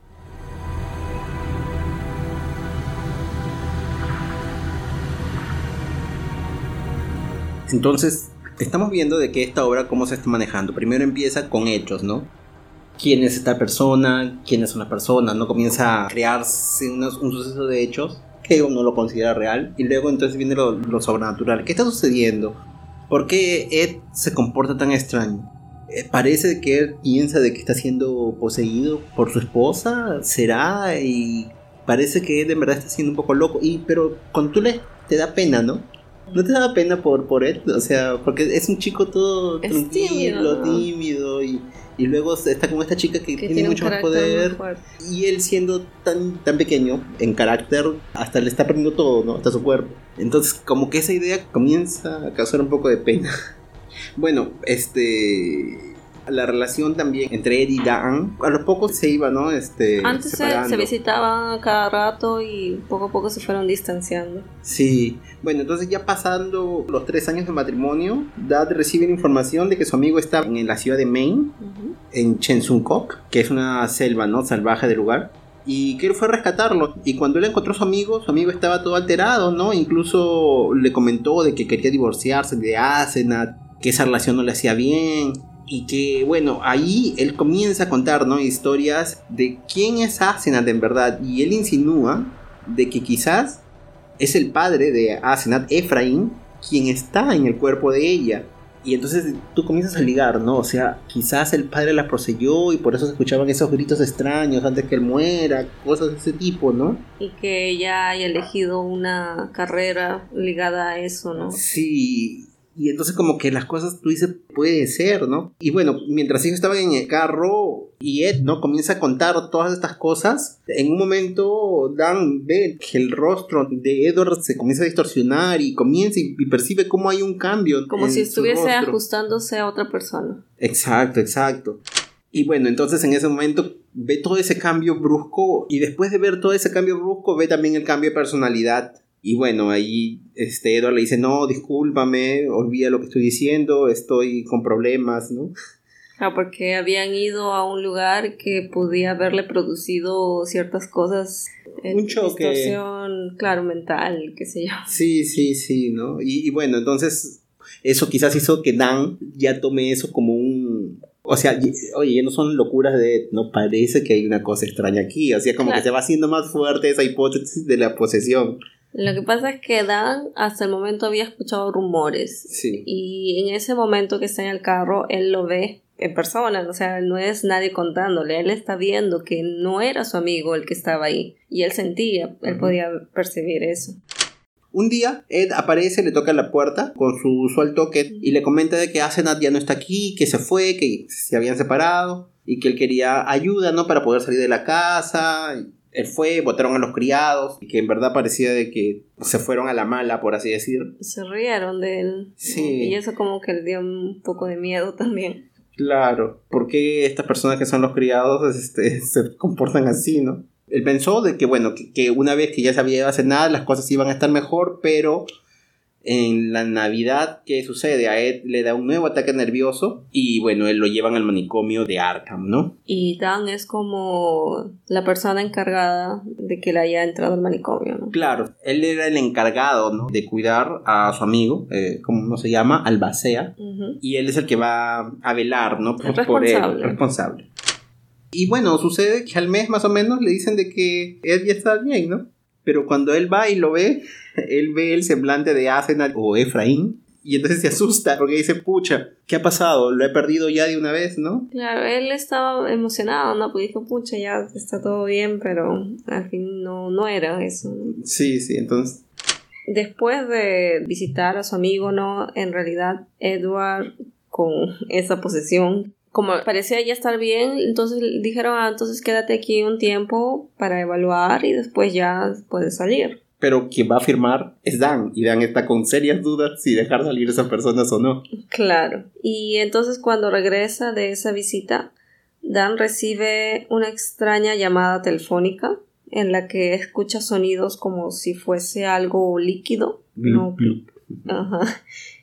Entonces, estamos viendo de que esta obra cómo se está manejando. Primero empieza con hechos, ¿no? ¿Quién es esta persona? ¿Quién es una persona? ¿No? Comienza a crearse un suceso de hechos que uno lo considera real. Y luego entonces viene lo, lo sobrenatural. ¿Qué está sucediendo? ¿Por qué Ed se comporta tan extraño? Eh, parece que él piensa de que está siendo poseído por su esposa. ¿Será? Y parece que Ed en verdad está siendo un poco loco. Y, pero con tú le te da pena, ¿no? ¿No te daba pena por, por él? O sea, porque es un chico todo tranquilo, tímido, y, y, luego está con esta chica que, tiene, mucho más poder. Y él siendo tan, tan pequeño en carácter, hasta le está perdiendo todo, ¿no? Hasta su cuerpo. Entonces, como que esa idea comienza a causar un poco de pena. Bueno, este la relación también entre Ed y Dan, a lo poco se iba, ¿no? Este, Antes se, se, visitaban cada rato y poco a poco se fueron distanciando. Sí, bueno, entonces ya pasando los tres años de matrimonio, Dad recibe la información de que su amigo está en la ciudad de Maine, en Chensungkok, que es una selva, ¿no? Salvaje del lugar y que él fue a rescatarlo. Y cuando él encontró a su amigo, su amigo estaba todo alterado, ¿no? Incluso le comentó de que quería divorciarse de Asenat, que esa relación no le hacía bien y que bueno, ahí él comienza a contar ¿no? historias de quién es Asenat en verdad y él insinúa de que quizás es el padre de Asenat, Efraín, quien está en el cuerpo de ella. Y entonces tú comienzas a ligar, ¿no? O sea, quizás el padre la proseyó y por eso se escuchaban esos gritos extraños antes que él muera, cosas de ese tipo, ¿no? Y que ella haya elegido una carrera ligada a eso, ¿no? Sí, y entonces como que las cosas tú dices, puede ser, ¿no? Y bueno, mientras ellos estaban en el carro y Ed, ¿no? Comienza a contar todas estas cosas. En un momento Dan ve que el rostro de Edward se comienza a distorsionar y comienza y, percibe cómo hay un cambio. Como si estuviese ajustándose a otra persona. Exacto, exacto. Y bueno, entonces en ese momento ve todo ese cambio brusco y después de ver todo ese cambio brusco ve también el cambio de personalidad y bueno, ahí este Edward le dice, no, discúlpame, olvida lo que estoy diciendo, estoy con problemas, ¿no? Ah, porque habían ido a un lugar que podía haberle producido ciertas cosas. Un choque. Distorsión, claro, mental, qué sé yo. Sí, sí, sí, ¿no? Y, y bueno, entonces eso quizás hizo que Dan ya tome eso como un, o sea, oye, no son locuras de, no parece que hay una cosa extraña aquí, o sea, como que se va haciendo más fuerte esa hipótesis de la posesión. Lo que pasa es que Dan hasta el momento había escuchado rumores. Sí. Y en ese momento que está en el carro, él lo ve en persona, o sea, no es nadie contándole, él está viendo que no era su amigo el que estaba ahí. Y él sentía, él podía percibir eso. Un día, Ed aparece, le toca la puerta con su usual toque y le comenta de que Asenat ya no está aquí, que se fue, que se habían separado y que él quería ayuda, ¿no? Para poder salir de la casa él fue, votaron a los criados, y que en verdad parecía de que se fueron a la mala, por así decir. Se rieron de él. Sí. Y eso como que le dio un poco de miedo también. Claro, porque estas personas que son los criados este, se comportan así, no? Él pensó de que, bueno, que, que una vez que ya sabía hacer nada, las cosas iban a estar mejor, pero en la Navidad, ¿qué sucede? A Ed le da un nuevo ataque nervioso y bueno, él lo llevan al manicomio de Arkham, ¿no? Y Dan es como la persona encargada de que le haya entrado al manicomio, ¿no? Claro, él era el encargado, ¿no? De cuidar a su amigo, eh, ¿cómo se llama? Albacea. Y él es el que va a velar, ¿no? Por, responsable. él, responsable. Y bueno, sucede que al mes más o menos le dicen de que Ed ya está bien, ¿no? Pero cuando él va y lo ve, él ve el semblante de Asenat o Efraín y entonces se asusta porque dice, pucha, ¿qué ha pasado? Lo he perdido ya de una vez, ¿no? Claro, él estaba emocionado, ¿no? Pues dijo, pucha, ya está todo bien, pero al fin no, no era eso. Sí, sí, entonces... Después de visitar a su amigo, ¿no? En realidad, Edward, con esa posesión, como parecía ya estar bien, entonces dijeron, ah, entonces quédate aquí un tiempo para evaluar y después ya puedes salir. pero quien va a firmar es Dan, y Dan está con serias dudas si dejar salir a esas personas o no. Claro, y entonces cuando regresa de esa visita, Dan recibe una extraña llamada telefónica en la que escucha sonidos como si fuese algo líquido, no, Ajá,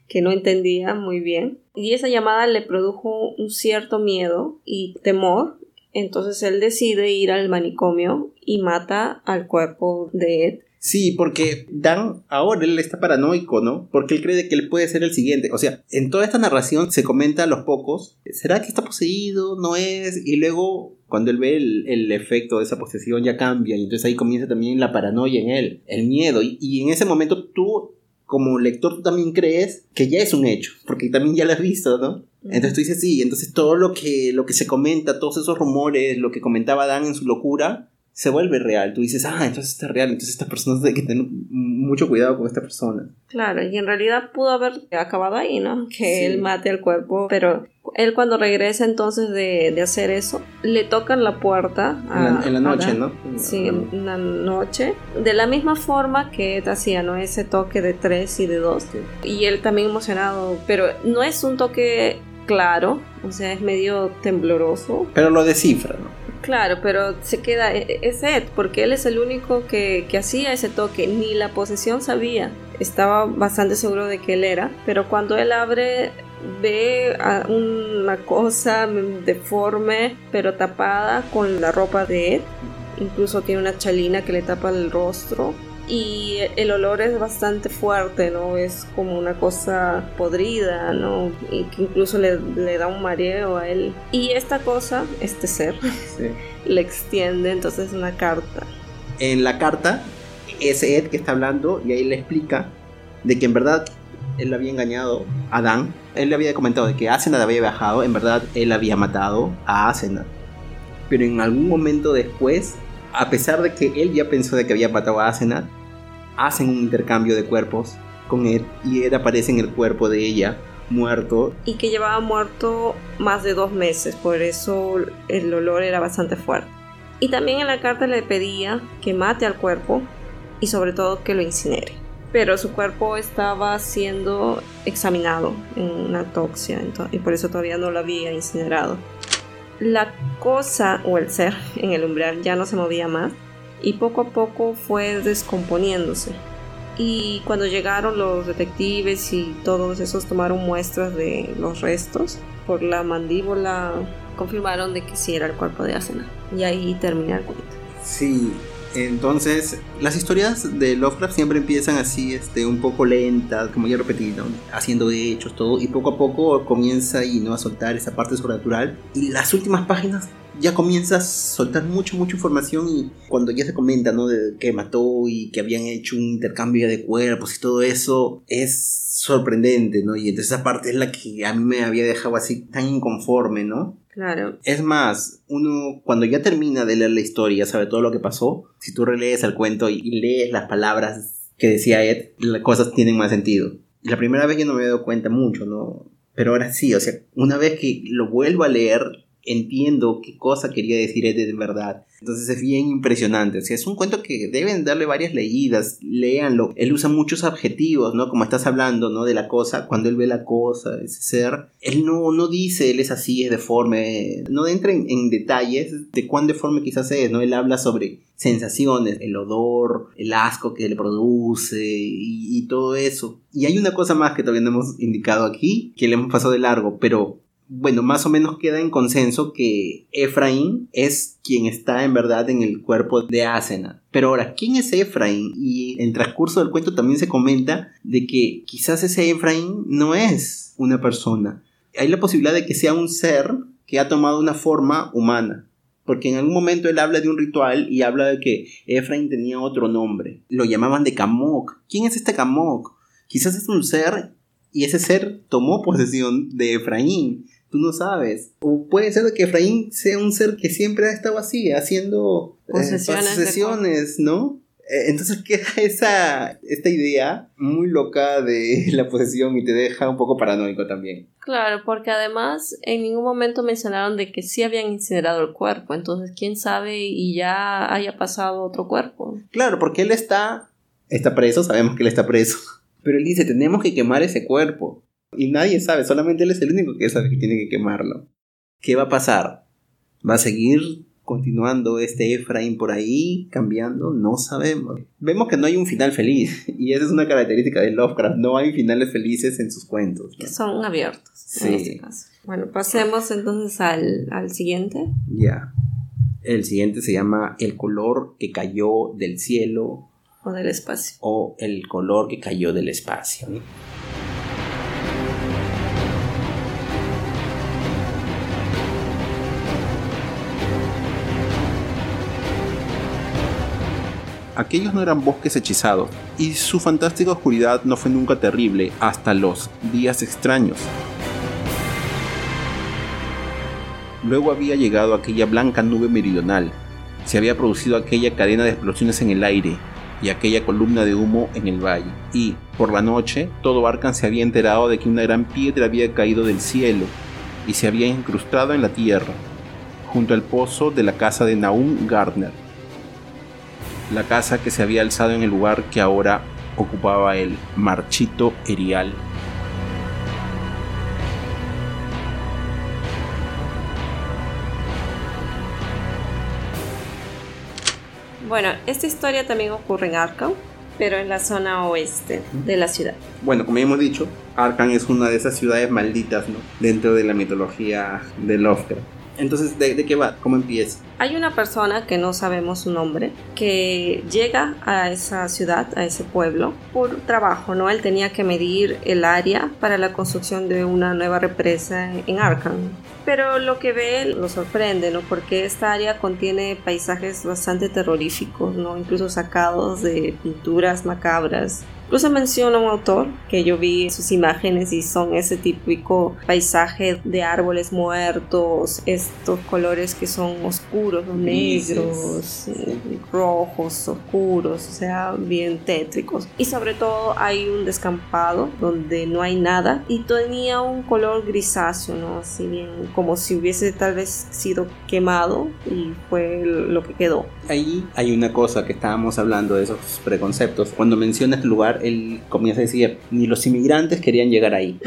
que no entendía muy bien. Y esa llamada le produjo un cierto miedo y temor, entonces él decide ir al manicomio y mata al cuerpo de Ed Sí, porque Dan ahora él está paranoico, ¿no? Porque él cree que él puede ser el siguiente. O sea, en toda esta narración se comenta a los pocos, ¿será que está poseído? ¿No es? Y luego cuando él ve el, efecto de esa posesión ya cambia y entonces ahí comienza también la paranoia en él, el miedo. Y, en ese momento tú como lector tú también crees que ya es un hecho, porque también ya lo has visto, ¿no? Entonces tú dices, sí, entonces todo lo que, lo que se comenta, todos esos rumores, lo que comentaba Dan en su locura, se vuelve real. Tú dices, ah, entonces está real, entonces esta persona tiene que tener mucho cuidado con esta persona. Claro, y en realidad pudo haber acabado ahí, ¿no? Que él mate al cuerpo, pero él cuando regresa entonces de, de hacer eso, le tocan la puerta. en, la, noche, ¿no? Sí, en la noche. De la misma forma que Ed hacía, ¿no? Ese toque de tres y de dos. Y él también emocionado, pero no es un toque claro, o sea, es medio tembloroso. Pero lo descifra, ¿no? Claro, pero se queda, e, es Ed, porque él es el único que, hacía ese toque, ni la posesión sabía. Estaba bastante seguro de que él era, pero cuando él abre ve a una cosa deforme pero tapada con la ropa de Ed. Incluso tiene una chalina que le tapa el rostro y el olor es bastante fuerte, ¿no? Es como una cosa podrida, ¿no? Y que incluso le, da un mareo a él. Y esta cosa, este ser, le extiende entonces una carta. En la carta es Ed que está hablando y ahí le explica de que en verdad él había engañado a Dan. Él le había comentado de que Asenad había viajado, en verdad él había matado a Asenad. Pero en algún momento después a pesar de que él ya pensó de que había matado a Asenat, hacen un intercambio de cuerpos con Ed y Ed aparece en el cuerpo de ella muerto. Y que llevaba muerto más de dos meses, por eso el olor era bastante fuerte. Y también en la carta le pedía que mate al cuerpo y sobre todo que lo incinere. Pero su cuerpo estaba siendo examinado en una autopsia y por eso todavía no lo había incinerado la cosa o el ser en el umbral ya no se movía más y poco a poco fue descomponiéndose. Y cuando llegaron los detectives y todos esos tomaron muestras de los restos, por la mandíbula confirmaron de que sí era el cuerpo de Asena. Y ahí termina el cuento. Sí, entonces, las historias de Lovecraft siempre empiezan así, este, un poco lentas, como ya repetí, haciendo hechos, todo, y poco a poco comienza y no a soltar esa parte sobrenatural. Y las últimas páginas ya comienza a soltar mucho, mucha información y cuando ya se comenta, ¿no? De que mató y que habían hecho un intercambio de cuerpos y todo eso, es sorprendente, ¿no? Y entonces esa parte es la que a mí me había dejado así tan inconforme, ¿no? Claro. Es más, uno cuando ya termina de leer la historia, sabe todo lo que pasó, si tú relees el cuento y lees las palabras que decía Ed, las cosas tienen más sentido. La primera vez yo no me he dado cuenta mucho, ¿no? Pero ahora sí, o sea, una vez que lo vuelvo a leer, entiendo qué cosa quería decir Ed de verdad. Entonces es bien impresionante. O sea, es un cuento que deben darle varias leídas. Léanlo. Él usa muchos adjetivos, ¿no? Como estás hablando, ¿no? De la cosa. Cuando él ve la cosa, ese ser. Él no, no dice, él es así, es deforme. No entra en, detalles de cuán deforme quizás es, ¿no? Él habla sobre sensaciones, el odor, el asco que le produce y, y todo eso. Y hay una cosa más que todavía no hemos indicado aquí, que le hemos pasado de largo, pero bueno, más o menos queda en consenso que Efraín es quien está en verdad en el cuerpo de Asena. Pero ahora, ¿quién es Efraín? Y en transcurso del cuento también se comenta de que quizás ese Efraín no es una persona. Hay la posibilidad de que sea un ser que ha tomado una forma humana. Porque en algún momento él habla de un ritual y habla de que Efraín tenía otro nombre. Lo llamaban de Kamok. ¿Quién es este Kamok? Quizás es un ser y ese ser tomó posesión de Efraín tú no sabes. O puede ser que Efraín sea un ser que siempre ha estado así, haciendo eh, posesiones, ¿no? Eh, entonces queda esa, esta idea muy loca de la posesión y te deja un poco paranoico también. Claro, porque además en ningún momento mencionaron de que sí habían incinerado el cuerpo, entonces quién sabe y ya haya pasado otro cuerpo. Claro, porque él está Está preso, sabemos que él está preso. Pero él dice, tenemos que quemar ese cuerpo. Y nadie sabe, solamente él es el único que sabe que tiene que quemarlo. ¿Qué va a pasar? ¿Va a seguir continuando este Efraín por ahí, cambiando? No sabemos. Vemos que no hay un final feliz. Y esa es una característica de Lovecraft. No hay finales felices en sus cuentos. Que son abiertos. Sí. En este caso. Bueno, pasemos entonces al, al siguiente. Ya. El siguiente se llama El color que cayó del cielo. O del espacio. O el color que cayó del espacio. Aquellos no eran bosques hechizados, y su fantástica oscuridad no fue nunca terrible hasta los días extraños. Luego había llegado aquella blanca nube meridional, se había producido aquella cadena de explosiones en el aire y aquella columna de humo en el valle, y, por la noche, todo Arkham se había enterado de que una gran piedra había caído del cielo y se había incrustado en la tierra, junto al pozo de la casa de Naum Gardner la casa que se había alzado en el lugar que ahora ocupaba el marchito Erial. Bueno, esta historia también ocurre en Arkham, pero en la zona oeste de la ciudad. Bueno, como hemos dicho, Arkham es una de esas ciudades malditas, ¿no? Dentro de la mitología de Lovecraft. Entonces, ¿de, qué va? ¿Cómo empieza? Hay una persona que no sabemos su nombre que llega a esa ciudad, a ese pueblo, por trabajo, ¿no? Él tenía que medir el área para la construcción de una nueva represa en Arkham. Pero lo que ve lo sorprende, ¿no? Porque esta área contiene paisajes bastante terroríficos, ¿no? Incluso sacados de pinturas macabras Incluso menciona un autor que yo vi sus imágenes y son ese típico paisaje de árboles muertos, estos colores que son oscuros, negros, rojos, oscuros, o sea, bien tétricos. Y sobre todo hay un descampado donde no hay nada y tenía un color grisáceo, ¿no? Así bien, como si hubiese tal vez sido quemado y fue lo que quedó. Ahí hay una cosa que estábamos hablando de esos preconceptos. Cuando mencionas el lugar, él comienza a decir, ni los inmigrantes querían llegar ahí.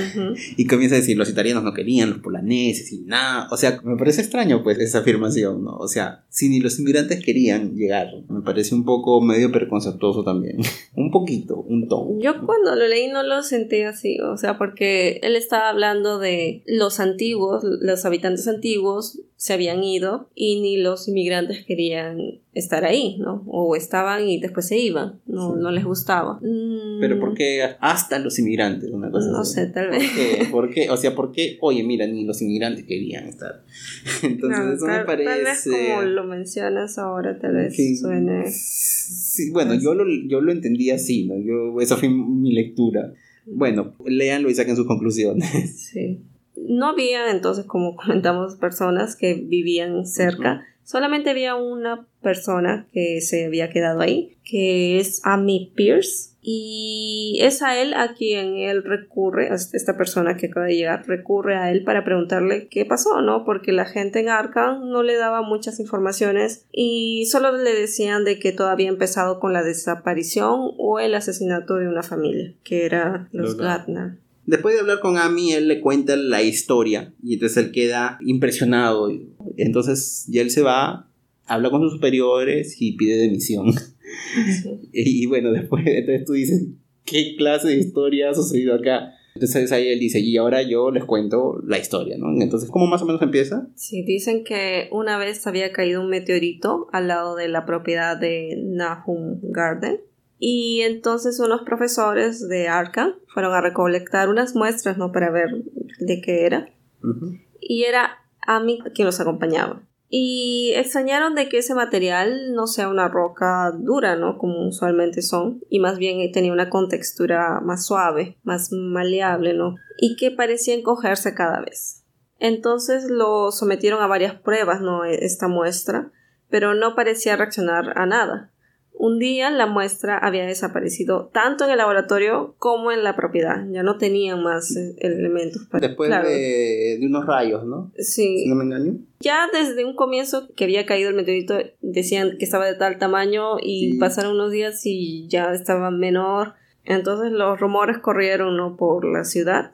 Y comienza a decir, los italianos no querían, los polaneses y nada. O sea, me parece extraño pues esa afirmación, ¿no? O sea, si ni los inmigrantes querían llegar, me parece un poco medio preconceptuoso también. un poquito, un tono. Yo cuando lo leí no lo sentí así, o sea, porque él estaba hablando de los antiguos, los habitantes antiguos se habían ido y ni los inmigrantes querían estar ahí, ¿no? O estaban y después se iban, no, no les gustaba. Pero ¿por qué hasta los inmigrantes? Una cosa no sé, tal vez. ¿Por qué? O sea, ¿por qué? Oye, mira, ni los inmigrantes querían estar. Entonces, eso me parece... Tal vez como lo mencionas ahora, tal vez suene... Sí, bueno, yo lo, yo lo entendí así, ¿no? Yo, esa fue mi lectura. Bueno, léanlo y saquen sus conclusiones. Sí no había entonces, como comentamos, personas que vivían cerca. Solamente había una persona que se había quedado ahí, que es Amy Pierce. Y es a él a quien él recurre, esta persona que acaba de llegar, recurre a él para preguntarle qué pasó, ¿no? Porque la gente en Arkham no le daba muchas informaciones y solo le decían de que todo había empezado con la desaparición o el asesinato de una familia, que era los Gardner. Después de hablar con Amy, él le cuenta la historia y entonces él queda impresionado. Entonces ya él se va, habla con sus superiores y pide demisión. y, bueno, después entonces tú dices, ¿qué clase de historia ha sucedido acá? Entonces ahí él dice, y ahora yo les cuento la historia, ¿no? Entonces, ¿cómo más o menos empieza? Sí, dicen que una vez había caído un meteorito al lado de la propiedad de Nahum Garden y entonces unos profesores de Arca fueron a recolectar unas muestras, ¿no? Para ver de qué era. Y era Amy quien los acompañaba. Y extrañaron de que ese material no sea una roca dura, ¿no? Como usualmente son. Y más bien tenía una contextura más suave, más maleable, ¿no? Y que parecía encogerse cada vez. Entonces lo sometieron a varias pruebas, ¿no? Esta muestra. Pero no parecía reaccionar a nada Un día la muestra había desaparecido tanto en el laboratorio como en la propiedad. Ya no tenían más eh, elementos. Después de, unos rayos, ¿no? Sí. Si no me engaño. Ya desde un comienzo que había caído el meteorito decían que estaba de tal tamaño y pasaron unos días y ya estaba menor. Entonces los rumores corrieron ¿no? por la ciudad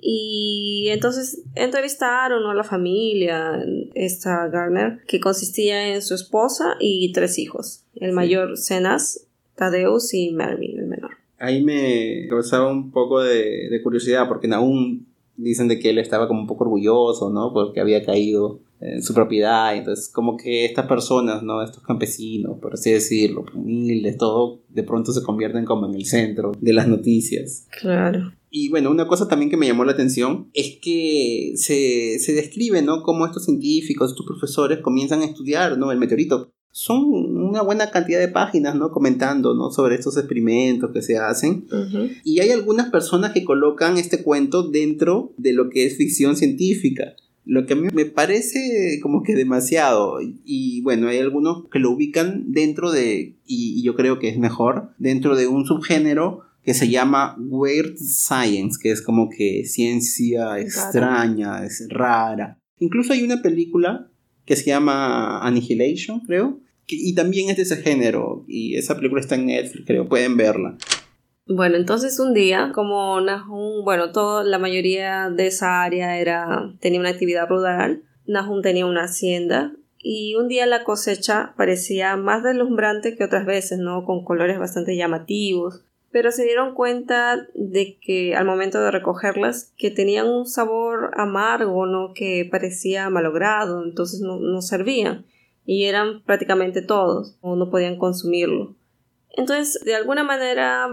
y entonces entrevistaron a la familia, esta Garner, que consistía en su esposa y tres hijos. El mayor, Cenas, Tadeus y Mervyn, el menor. Ahí me causaba un poco de, curiosidad, porque aún dicen de que él estaba como un poco orgulloso, ¿no? Porque había caído en su propiedad. Entonces, como que estas personas, ¿no? Estos campesinos, por así decirlo, humildes, todo, de pronto se convierten como en el centro de las noticias. Claro. Y bueno, una cosa también que me llamó la atención es que se, se describe, ¿no? Cómo estos científicos, estos profesores comienzan a estudiar, ¿no? El meteorito. Son una buena cantidad de páginas, ¿no? Comentando, ¿no? Sobre estos experimentos que se hacen. Y hay algunas personas que colocan este cuento dentro de lo que es ficción científica. Lo que a mí me parece como que demasiado. Y bueno, hay algunos que lo ubican dentro de, y yo creo que es mejor, dentro de un subgénero que se llama Weird Science, que es como que ciencia extraña, es rara. Incluso hay una película que se llama Annihilation, creo, y también es de ese género, y esa película está en Netflix, creo, pueden verla. Bueno, entonces un día, como Nahum, bueno, todo, la mayoría de esa área era, tenía una actividad rural, Nahum tenía una hacienda y un día la cosecha parecía más deslumbrante que otras veces, ¿no? Con colores bastante llamativos, pero se dieron cuenta de que al momento de recogerlas que tenían un sabor amargo, ¿no? que parecía malogrado, entonces no, no servían y eran prácticamente todos o no podían consumirlo. Entonces, de alguna manera,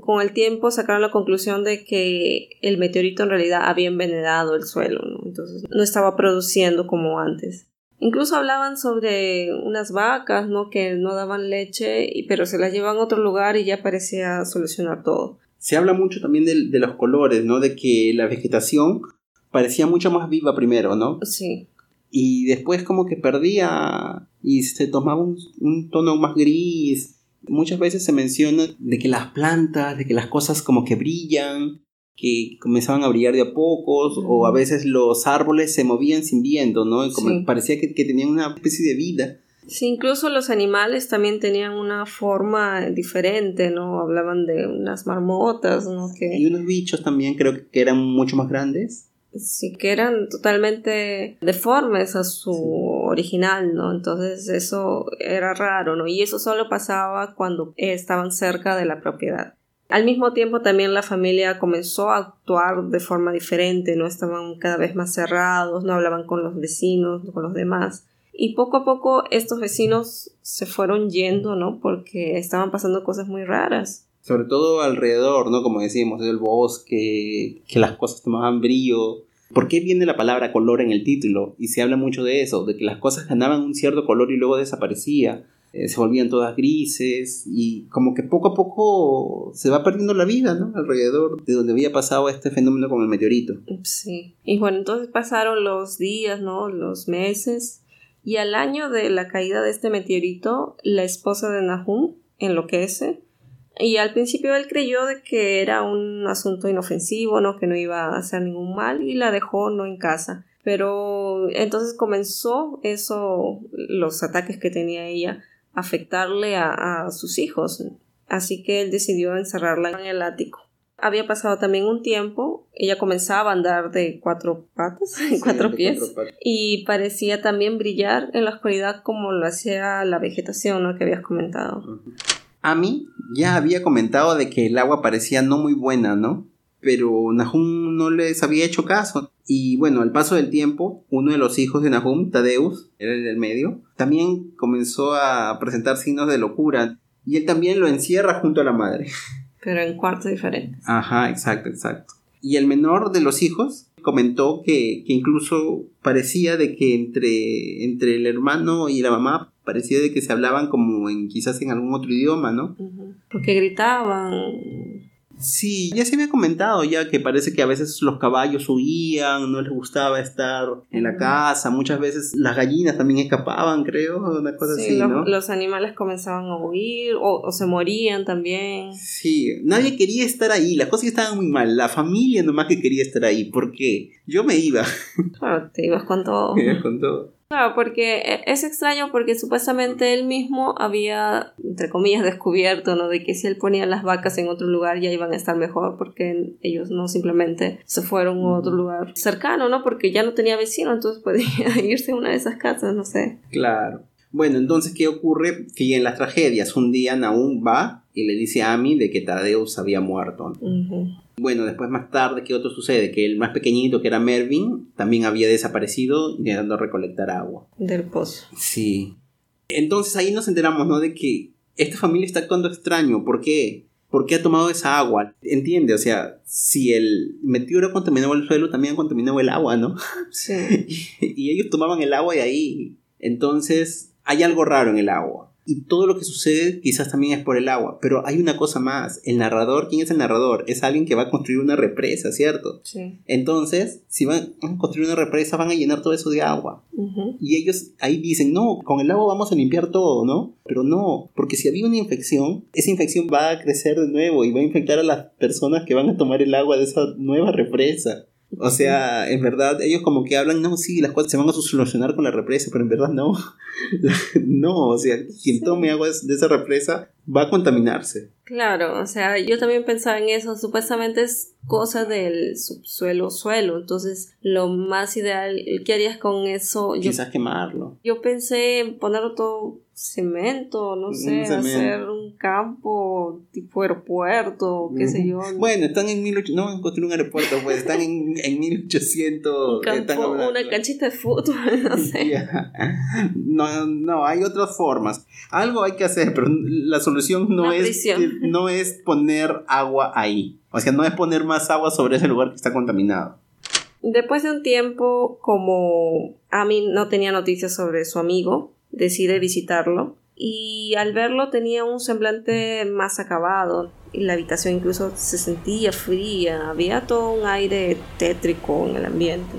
con el tiempo sacaron la conclusión de que el meteorito en realidad había envenenado el suelo, ¿no? entonces no estaba produciendo como antes. Incluso hablaban sobre unas vacas, ¿no? Que no daban leche, pero se las llevaban a otro lugar y ya parecía solucionar todo. Se habla mucho también de, los colores, ¿no? De que la vegetación parecía mucho más viva primero, ¿no? Sí. Y después como que perdía y se tomaba un, un tono más gris. Muchas veces se menciona de que las plantas, de que las cosas como que brillan, que comenzaban a brillar de a pocos, o a veces los árboles se movían sin viento, ¿no? Como parecía que, que, tenían una especie de vida. Sí, incluso los animales también tenían una forma diferente, ¿no? Hablaban de unas marmotas, ¿no? Que... Y unos bichos también, creo que eran mucho más grandes. Sí, que eran totalmente deformes a su original, ¿no? Entonces eso era raro, ¿no? Y eso solo pasaba cuando estaban cerca de la propiedad. Al mismo tiempo también la familia comenzó a actuar de forma diferente, no estaban cada vez más cerrados, no hablaban con los vecinos, con los demás. Y poco a poco estos vecinos se fueron yendo, ¿no? Porque estaban pasando cosas muy raras. Sobre todo alrededor, ¿no? Como decíamos, del bosque, que las cosas tomaban brillo. ¿Por qué viene la palabra color en el título? Y se habla mucho de eso, de que las cosas ganaban un cierto color y luego desaparecía eh, se volvían todas grises y como que poco a poco se va perdiendo la vida, ¿no? Alrededor de donde había pasado este fenómeno con el meteorito. Sí. Y bueno, entonces pasaron los días, ¿no? Los meses. Y al año de la caída de este meteorito, la esposa de Nahum enloquece. Y al principio él creyó de que era un asunto inofensivo, ¿no? Que no iba a hacer ningún mal y la dejó no en casa. Pero entonces comenzó eso, los ataques que tenía ella afectarle a, sus hijos, así que él decidió encerrarla en el ático. Había pasado también un tiempo, ella comenzaba a andar de cuatro patas, cuatro pies, y parecía también brillar en la oscuridad como lo hacía la vegetación ¿no? que habías comentado. A mí ya había comentado de que el agua parecía no muy buena, ¿no? Pero Nahum no les había hecho caso. Y bueno, al paso del tiempo, uno de los hijos de Nahum, Tadeus, era el del medio, también comenzó a presentar signos de locura. Y él también lo encierra junto a la madre. Pero en cuartos diferentes. Ajá, exacto, exacto. Y el menor de los hijos comentó que, incluso parecía de que entre, entre el hermano y la mamá parecía de que se hablaban como en quizás en algún otro idioma, ¿no? Porque gritaban Sí, ya se había comentado ya que parece que a veces los caballos huían, no les gustaba estar en la casa, muchas veces las gallinas también escapaban, creo, una cosa Sí, así, los, ¿no? los animales comenzaban a huir o, o se morían también. Sí, nadie quería estar ahí, las cosas estaban muy mal, la familia nomás que quería estar ahí, ¿por qué? Yo me iba, Claro, te ibas con todo. me iba con todo. Claro, porque e- es extraño porque supuestamente él mismo había, entre comillas, descubierto, ¿no? De que si él ponía las vacas en otro lugar ya iban a estar mejor porque ellos no simplemente se fueron a otro lugar cercano, ¿no? Porque ya no tenía vecino, entonces podía irse a una de esas casas, no sé. Claro. Bueno, entonces, ¿qué ocurre? Siguen las tragedias. Un día Naum va y le dice a Ami de que Tadeus había muerto. Ujú. Bueno, después más tarde, ¿qué otro sucede? Que el más pequeñito, que era Mervyn, también había desaparecido intentando recolectar agua. Del pozo. Sí. Entonces ahí nos enteramos, ¿no? De que esta familia está actuando extraño. ¿Por qué? ¿Por qué ha tomado esa agua? Entiende, o sea, si el meteoro contaminaba el suelo, también contaminaba el agua, ¿no? Sí. y ellos tomaban el agua de ahí. Entonces, hay algo raro en el agua. Y todo lo que sucede quizás también es por el agua. Pero hay una cosa más. El narrador, ¿quién es el narrador? Es alguien que va a construir una represa, ¿cierto? Sí. Entonces, si van a construir una represa, van a llenar todo eso de agua. Y ellos ahí dicen, no, con el agua vamos a limpiar todo, ¿no? Pero no, porque si había una infección, esa infección va a crecer de nuevo y va a infectar a las personas que van a tomar el agua de esa nueva represa. O sea, en verdad, ellos como que hablan, no, sí, las cosas se van a solucionar con la represa, pero en verdad no. no, o sea, quien tome agua de esa represa va a contaminarse. Claro, o sea, yo también pensaba en eso, supuestamente es cosa del subsuelo suelo, entonces lo más ideal, ¿qué harías con eso? Yo, Quizás quemarlo. yo pensé en ponerlo todo cemento, no sé, cemento. hacer un campo tipo aeropuerto, qué sé yo. Bueno, están en 1800, no van a construir un aeropuerto, pues están en, en 1800. un campo, están hablando- una canchita de fútbol, no sé. No, no, hay otras formas. Algo hay que hacer, pero la solución no Una es, prisión. no es poner agua ahí. O sea, no es poner más agua sobre ese lugar que está contaminado. Después de un tiempo, como Ami no tenía noticias sobre su amigo, decide visitarlo y al verlo tenía un semblante más acabado y la habitación incluso se sentía fría, había todo un aire tétrico en el ambiente.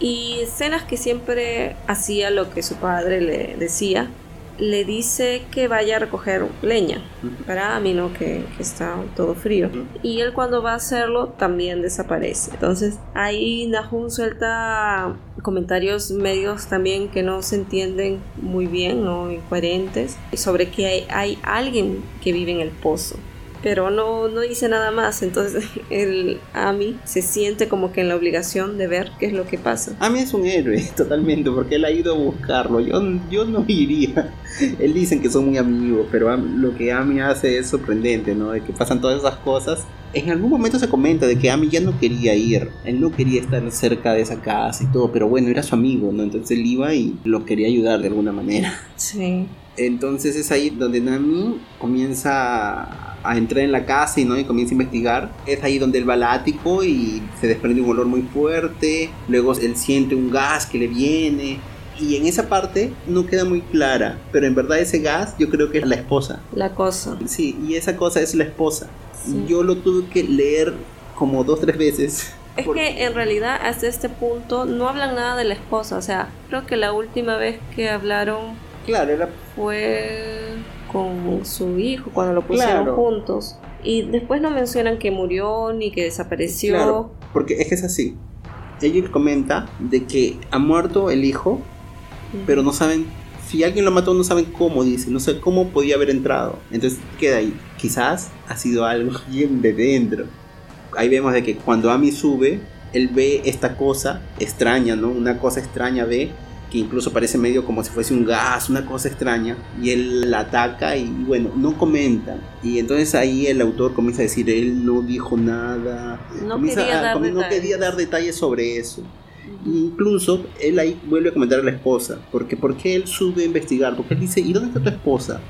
Y escenas que siempre hacía lo que su padre le decía, le dice que vaya a recoger leña para Ami, ¿no? Que, que está todo frío. Y él cuando va a hacerlo también desaparece. Entonces ahí Nahum suelta comentarios medios también que no se entienden muy bien, ¿no? Incoherentes, sobre que hay, hay alguien que vive en el pozo. Pero no, no dice nada más, entonces el Ami se siente como que en la obligación de ver qué es lo que pasa. A mí es un héroe, totalmente, porque él ha ido a buscarlo. Yo, yo no iría. Él dicen que son muy amigos, pero lo que Ami hace es sorprendente, ¿no? De que pasan todas esas cosas. En algún momento se comenta de que Ami ya no quería ir, él no quería estar cerca de esa casa y todo, pero bueno, era su amigo, ¿no? Entonces él iba y lo quería ayudar de alguna manera. Sí. Entonces es ahí donde Nami comienza a entrar en la casa y, ¿no? y comienza a investigar. Es ahí donde él va al ático y se desprende un olor muy fuerte. Luego él siente un gas que le viene. Y en esa parte no queda muy clara, pero en verdad ese gas yo creo que es la esposa. La cosa. Sí, y esa cosa es la esposa. Sí. Yo lo tuve que leer como dos, tres veces. Es Por- que en realidad hasta este punto no hablan nada de la esposa. O sea, creo que la última vez que hablaron Claro, era fue con su hijo cuando lo pusieron Claro. juntos. Y después no mencionan que murió ni que desapareció. Claro, porque es que es así. Ella comenta de que ha muerto el hijo, pero no saben si alguien lo mató no saben cómo dice no sé cómo podía haber entrado entonces queda ahí quizás ha sido algo bien de dentro ahí vemos de que cuando Ami sube él ve esta cosa extraña no una cosa extraña ve que incluso parece medio como si fuese un gas una cosa extraña y él la ataca y bueno no comenta y entonces ahí el autor comienza a decir él no dijo nada No Comienza quería a- dar no detalles. quería dar detalles sobre eso Incluso él ahí vuelve a comentar a la esposa, porque ¿por qué él sube a investigar? Porque él dice, ¿y dónde está tu esposa?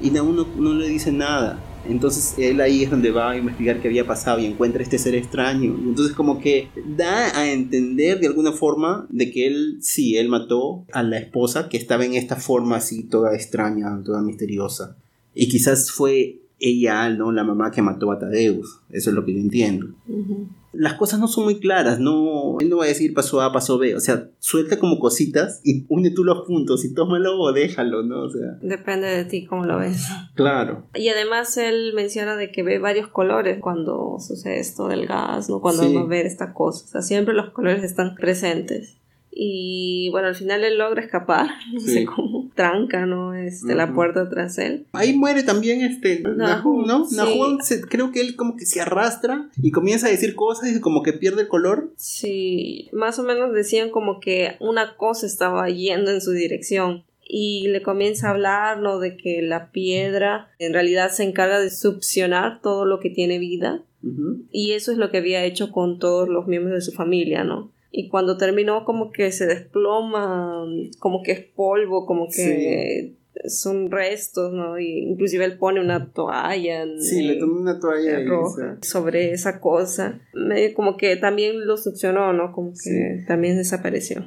Y aún no, no le dice nada. Entonces él ahí es donde va a investigar qué había pasado y encuentra este ser extraño. Entonces como que da a entender de alguna forma de que él, sí, él mató a la esposa que estaba en esta forma así toda extraña, toda misteriosa. Y quizás fue ella, ¿no? La mamá que mató a Tadeus. Eso es lo que yo entiendo. Las cosas no son muy claras, no, él no va a decir pasó A, pasó B, o sea, suelta como cositas y une tú los puntos y tómalo o déjalo, ¿no? O sea. Depende de ti cómo lo ves. Claro. Y además él menciona de que ve varios colores cuando sucede esto del gas, ¿no? Cuando va a ver esta cosa, o sea, siempre los colores están presentes. Y bueno, al final él logra escapar, no sé cómo, tranca, ¿no? Este, la puerta tras él. Ahí muere también este Nahum, ¿no? Nahum creo que él como que se arrastra y comienza a decir cosas y como que pierde el color. Sí, más o menos decían como que una cosa estaba yendo en su dirección y le comienza a hablar, ¿no? De que la piedra en realidad se encarga de succionar todo lo que tiene vida. Y eso es lo que había hecho con todos los miembros de su familia, ¿no? Y cuando terminó como que se desploma, como que es polvo, como que son restos, ¿no? Y inclusive él pone una toalla. Sí, le tomó una toalla roja sobre esa cosa. como que también lo succionó, ¿no? Como que también desapareció.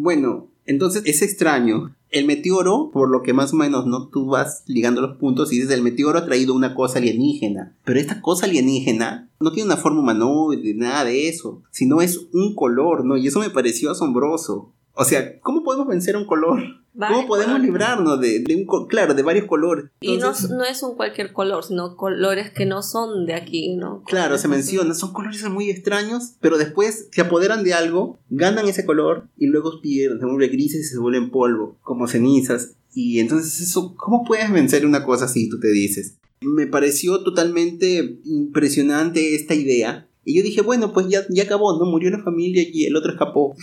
Bueno, entonces es extraño. El meteoro, por lo que más o menos no tú vas ligando los puntos y dices el meteoro ha traído una cosa alienígena, pero esta cosa alienígena no tiene una forma humanoide, nada de eso, sino es un color, ¿no? Y eso me pareció asombroso. O sea, ¿cómo podemos vencer un color? ¿Cómo podemos librarnos de, un, claro, de varios colores? y no, no, es un cualquier color, sino colores que no son de aquí, ¿no? Claro, se menciona, son colores muy extraños, pero después se apoderan de algo, ganan ese color y luego pierden, se vuelven grises y se vuelven polvo, como cenizas. Y entonces eso, ¿cómo puedes vencer una cosa así, tú te dices? Me pareció totalmente impresionante esta idea y yo dije, bueno, pues ya, ya acabó, ¿no? Murió la familia y el otro escapó.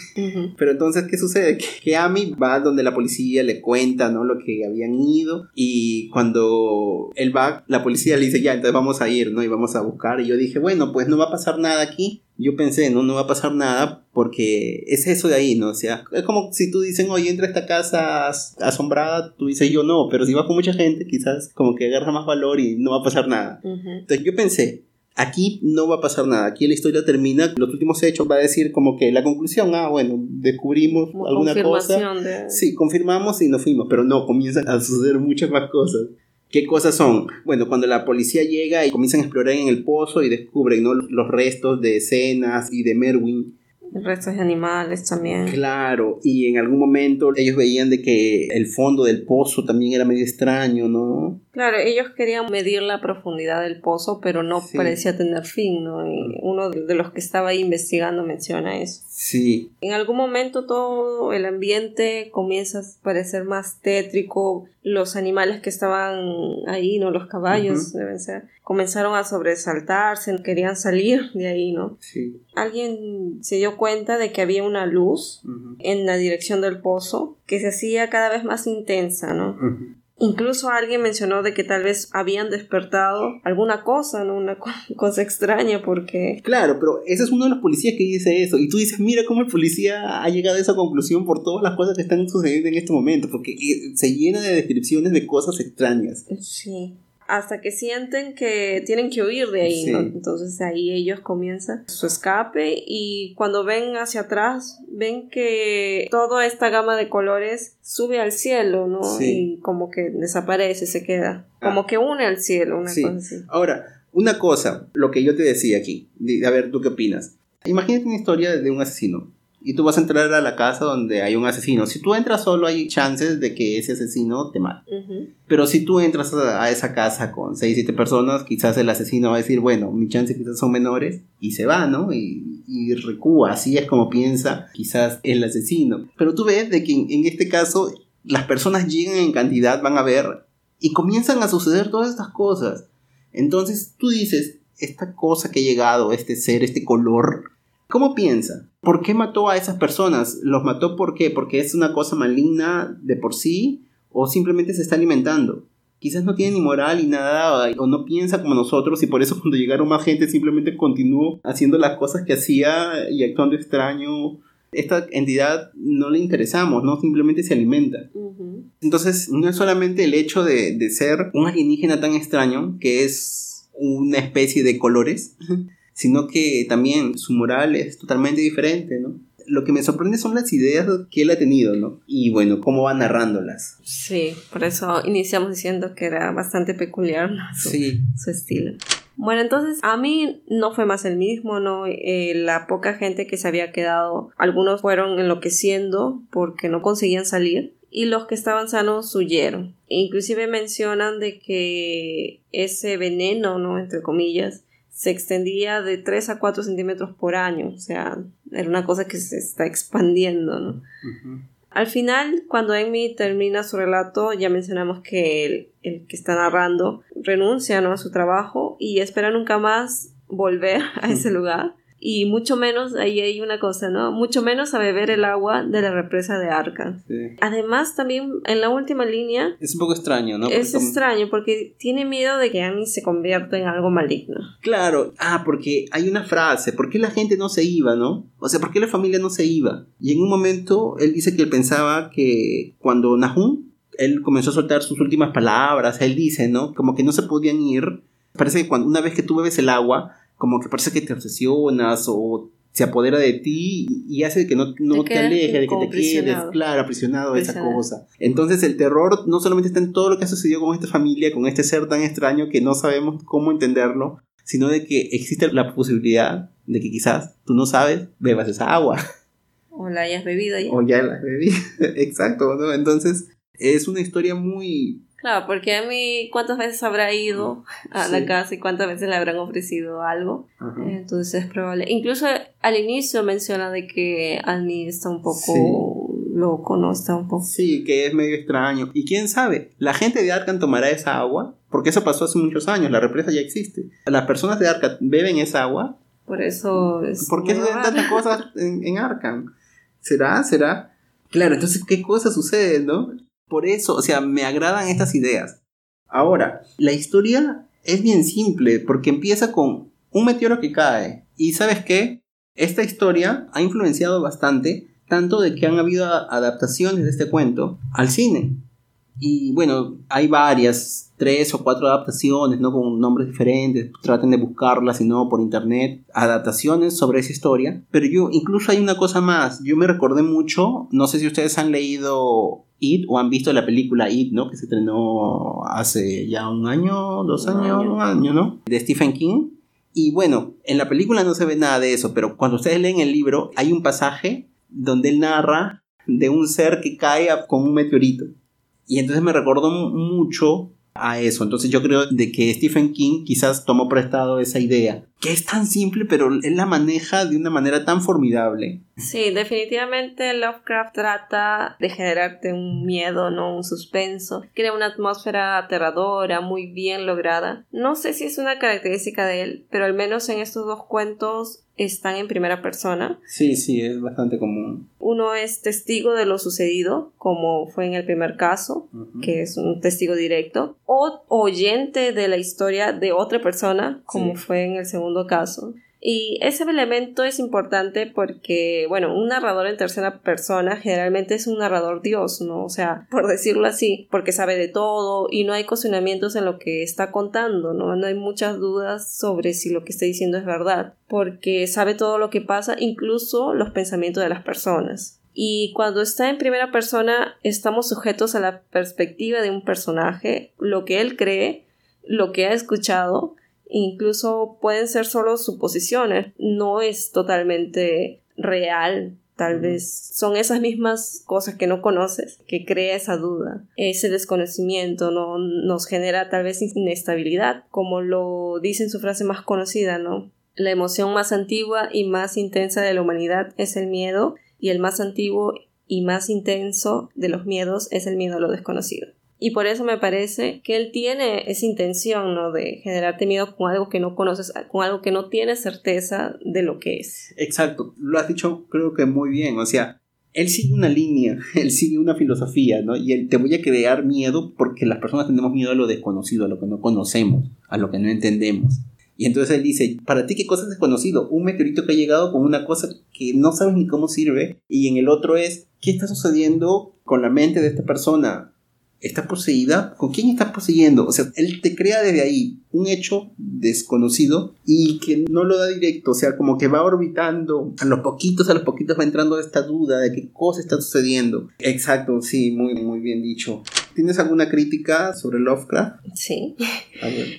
Pero entonces, ¿qué sucede? Que, Amy va donde la policía le cuenta, ¿no? Lo que habían ido. Y cuando él va, la policía le dice, ya, entonces vamos a ir, ¿no? Y vamos a buscar. Y yo dije, bueno, pues no va a pasar nada aquí. Yo pensé, no, no va a pasar nada porque es eso de ahí, ¿no? O sea, es como si tú dices, oye, entra a esta casa asombrada, tú dices, yo no, pero si vas con mucha gente, quizás como que agarra más valor y no va a pasar nada. Entonces yo pensé, Aquí no va a pasar nada, aquí la historia termina, los últimos hechos va a decir como que la conclusión, ah, bueno, descubrimos alguna cosa. Sí, confirmamos y nos fuimos, pero no, comienzan a suceder muchas más cosas. ¿Qué cosas son? Bueno, cuando la policía llega y comienzan a explorar en el pozo y descubren ¿no? los restos de escenas y de Merwin, restos de animales también. Claro, y en algún momento ellos veían de que el fondo del pozo también era medio extraño, ¿no? Claro, ellos querían medir la profundidad del pozo, pero no parecía tener fin, ¿no? Y uno de los que estaba ahí investigando menciona eso. Sí. En algún momento todo el ambiente comienza a parecer más tétrico, los animales que estaban ahí, ¿no? Los caballos deben ser, comenzaron a sobresaltarse, querían salir de ahí, ¿no? Sí. Alguien se dio cuenta de que había una luz en la dirección del pozo que se hacía cada vez más intensa, ¿no? Incluso alguien mencionó de que tal vez habían despertado alguna cosa, ¿no? Una cosa extraña porque... Claro, pero ese es uno de los policías que dice eso. Y tú dices, mira cómo el policía ha llegado a esa conclusión por todas las cosas que están sucediendo en este momento, porque eh, se llena de descripciones de cosas extrañas. Sí hasta que sienten que tienen que huir de ahí, ¿no? Entonces ahí ellos comienzan su escape y cuando ven hacia atrás ven que toda esta gama de colores sube al cielo, ¿no? Y como que desaparece, se queda, ah. como que une al cielo, una cosa así. Ahora, una cosa, lo que yo te decía aquí, a ver, ¿tú qué opinas? Imagínate una historia de un asesino y tú vas a entrar a la casa donde hay un asesino. Si tú entras solo hay chances de que ese asesino te mate. Pero si tú entras a, esa casa con 6, 7 personas, quizás el asesino va a decir, bueno, mis chances quizás son menores y se va, ¿no? Y, y recúa, así es como piensa quizás el asesino. Pero tú ves de que en, este caso las personas llegan en cantidad, van a ver y comienzan a suceder todas estas cosas. Entonces tú dices, esta cosa que ha llegado, este ser, este color, ¿Cómo piensa? ¿Por qué mató a esas personas? ¿Los mató por qué? ¿Porque es una cosa maligna de por sí? ¿O simplemente se está alimentando? Quizás no tiene ni moral ni nada, o no piensa como nosotros, y por eso cuando llegaron más gente simplemente continuó haciendo las cosas que hacía y actuando extraño. Esta entidad no le interesamos, ¿no? Simplemente se alimenta. Entonces, no es solamente el hecho de, de ser un alienígena tan extraño, que es una especie de colores, sino que también su moral es totalmente diferente, ¿no? lo que me sorprende son las ideas que él ha tenido, ¿no? Y bueno, cómo va narrándolas. Sí, por eso iniciamos diciendo que era bastante peculiar su, Sí. su estilo. Bueno, entonces a mí no fue más el mismo, ¿no? Eh, la poca gente que se había quedado, algunos fueron enloqueciendo porque no conseguían salir y los que estaban sanos huyeron. Inclusive mencionan de que ese veneno, ¿no? Entre comillas, se extendía de 3 a 4 centímetros por año, o sea, era una cosa que se está expandiendo, ¿no? Al final, cuando Amy termina su relato, ya mencionamos que el, el que está narrando renuncia ¿no? a su trabajo y espera nunca más volver a ese lugar. Y mucho menos, ahí hay una cosa, ¿no? Mucho menos a beber el agua de la represa de Arca. Sí. Además, también en la última línea Es un poco extraño, ¿no? es como- extraño porque tiene miedo de que Amy se convierta en algo maligno. Claro, ah, porque hay una frase, ¿por qué la gente no se iba, no? O sea, ¿por qué la familia no se iba? Y en un momento él dice que él pensaba que cuando Nahum, él comenzó a soltar sus últimas palabras, él dice, ¿no? Como que no se podían ir. Parece que cuando, una vez que tú bebes el agua, como que parece que te obsesionas o se apodera de ti y hace que no, no te, quedas alejes, de que te quedes, claro, aprisionado de esa cosa. Entonces el terror no solamente está en todo lo que ha sucedido con esta familia, con este ser tan extraño que no sabemos cómo entenderlo, sino de que existe la posibilidad de que quizás tú no sabes, bebas esa agua O la hayas bebido ya. o ya la bebí. Exacto, ¿no? Entonces es una historia muy... Claro, porque a mí, ¿cuántas veces habrá ido a Sí. la casa y cuántas veces le habrán ofrecido algo? Ajá. Entonces es probable. Incluso al inicio menciona de que Annie está un poco loco, ¿no? Está un poco... Sí, que es medio extraño. Y quién sabe, la gente de Arkham tomará esa agua, porque eso pasó hace muchos años, la represa ya existe. Las personas de Arkham beben esa agua. Por eso es... ¿Por qué raro. tantas cosas en, en Arkham? ¿Será? ¿Será? Claro, entonces, ¿qué cosas suceden, no? Por eso, o sea, me agradan estas ideas. Ahora, la historia es bien simple, porque empieza con un meteoro que cae. Y ¿sabes qué? Esta historia ha influenciado bastante, tanto de que han habido adaptaciones de este cuento al cine. Y bueno, hay varias, tres o cuatro adaptaciones, ¿no? Con nombres diferentes, traten de buscarlas, si no, por internet, adaptaciones sobre esa historia. Pero yo, incluso hay una cosa más, yo me recordé mucho, no sé si ustedes han leído It o han visto la película It, ¿no? Que se estrenó hace ya un año, dos Un años, año. un año, ¿no? De Stephen King. Y bueno, en la película no se ve nada de eso, pero cuando ustedes leen el libro, hay un pasaje donde él narra de un ser que cae con un meteorito. Y entonces me recordó mu- mucho a eso. Entonces yo creo de que Stephen King quizás tomó prestado esa idea, que es tan simple, pero él la maneja de una manera tan formidable. Sí, definitivamente Lovecraft trata de generarte un miedo, ¿no? Un suspenso. Crea una atmósfera aterradora, muy bien lograda. No sé si es una característica de él, pero al menos en estos dos cuentos están en primera persona. Sí, sí, es bastante común. Uno es testigo de lo sucedido, como fue en el primer caso, que es un testigo directo, o oyente de la historia de otra persona, como Sí. fue en el segundo caso. Y ese elemento es importante porque, bueno, un narrador en tercera persona generalmente es un narrador dios, ¿no? O sea, por decirlo así, porque sabe de todo y no hay cuestionamientos en lo que está contando, ¿no? No hay muchas dudas sobre si lo que está diciendo es verdad, porque sabe todo lo que pasa, incluso los pensamientos de las personas. Y cuando está en primera persona, estamos sujetos a la perspectiva de un personaje, lo que él cree, lo que ha escuchado, incluso pueden ser solo suposiciones, no es totalmente real. Tal vez son esas mismas cosas que no conoces que crea esa duda. Ese desconocimiento no nos genera tal vez inestabilidad, como lo dice en su frase más conocida, ¿no? La emoción más antigua y más intensa de la humanidad es el miedo y el más antiguo y más intenso de los miedos es el miedo a lo desconocido. Y por eso me parece que él tiene esa intención, ¿no? De generarte miedo con algo que no conoces, con algo que no tienes certeza de lo que es. Exacto, lo has dicho creo que muy bien, o sea, él sigue una línea, él sigue una filosofía, ¿no? Y él te voy a crear miedo porque las personas tenemos miedo a lo desconocido, a lo que no conocemos, a lo que no entendemos. Y entonces él dice, para ti qué cosa es desconocido? Un meteorito que ha llegado con una cosa que no sabes ni cómo sirve. Y en el otro es, ¿qué está sucediendo con la mente de esta persona? Está poseída, ¿con quién estás poseyendo? O sea, él te crea desde ahí un hecho desconocido y que no lo da directo, o sea, como que va orbitando, a los poquitos, a los poquitos va entrando esta duda de qué cosa está sucediendo. Exacto, sí, muy, muy bien dicho. ¿Tienes alguna crítica sobre Lovecraft? Sí.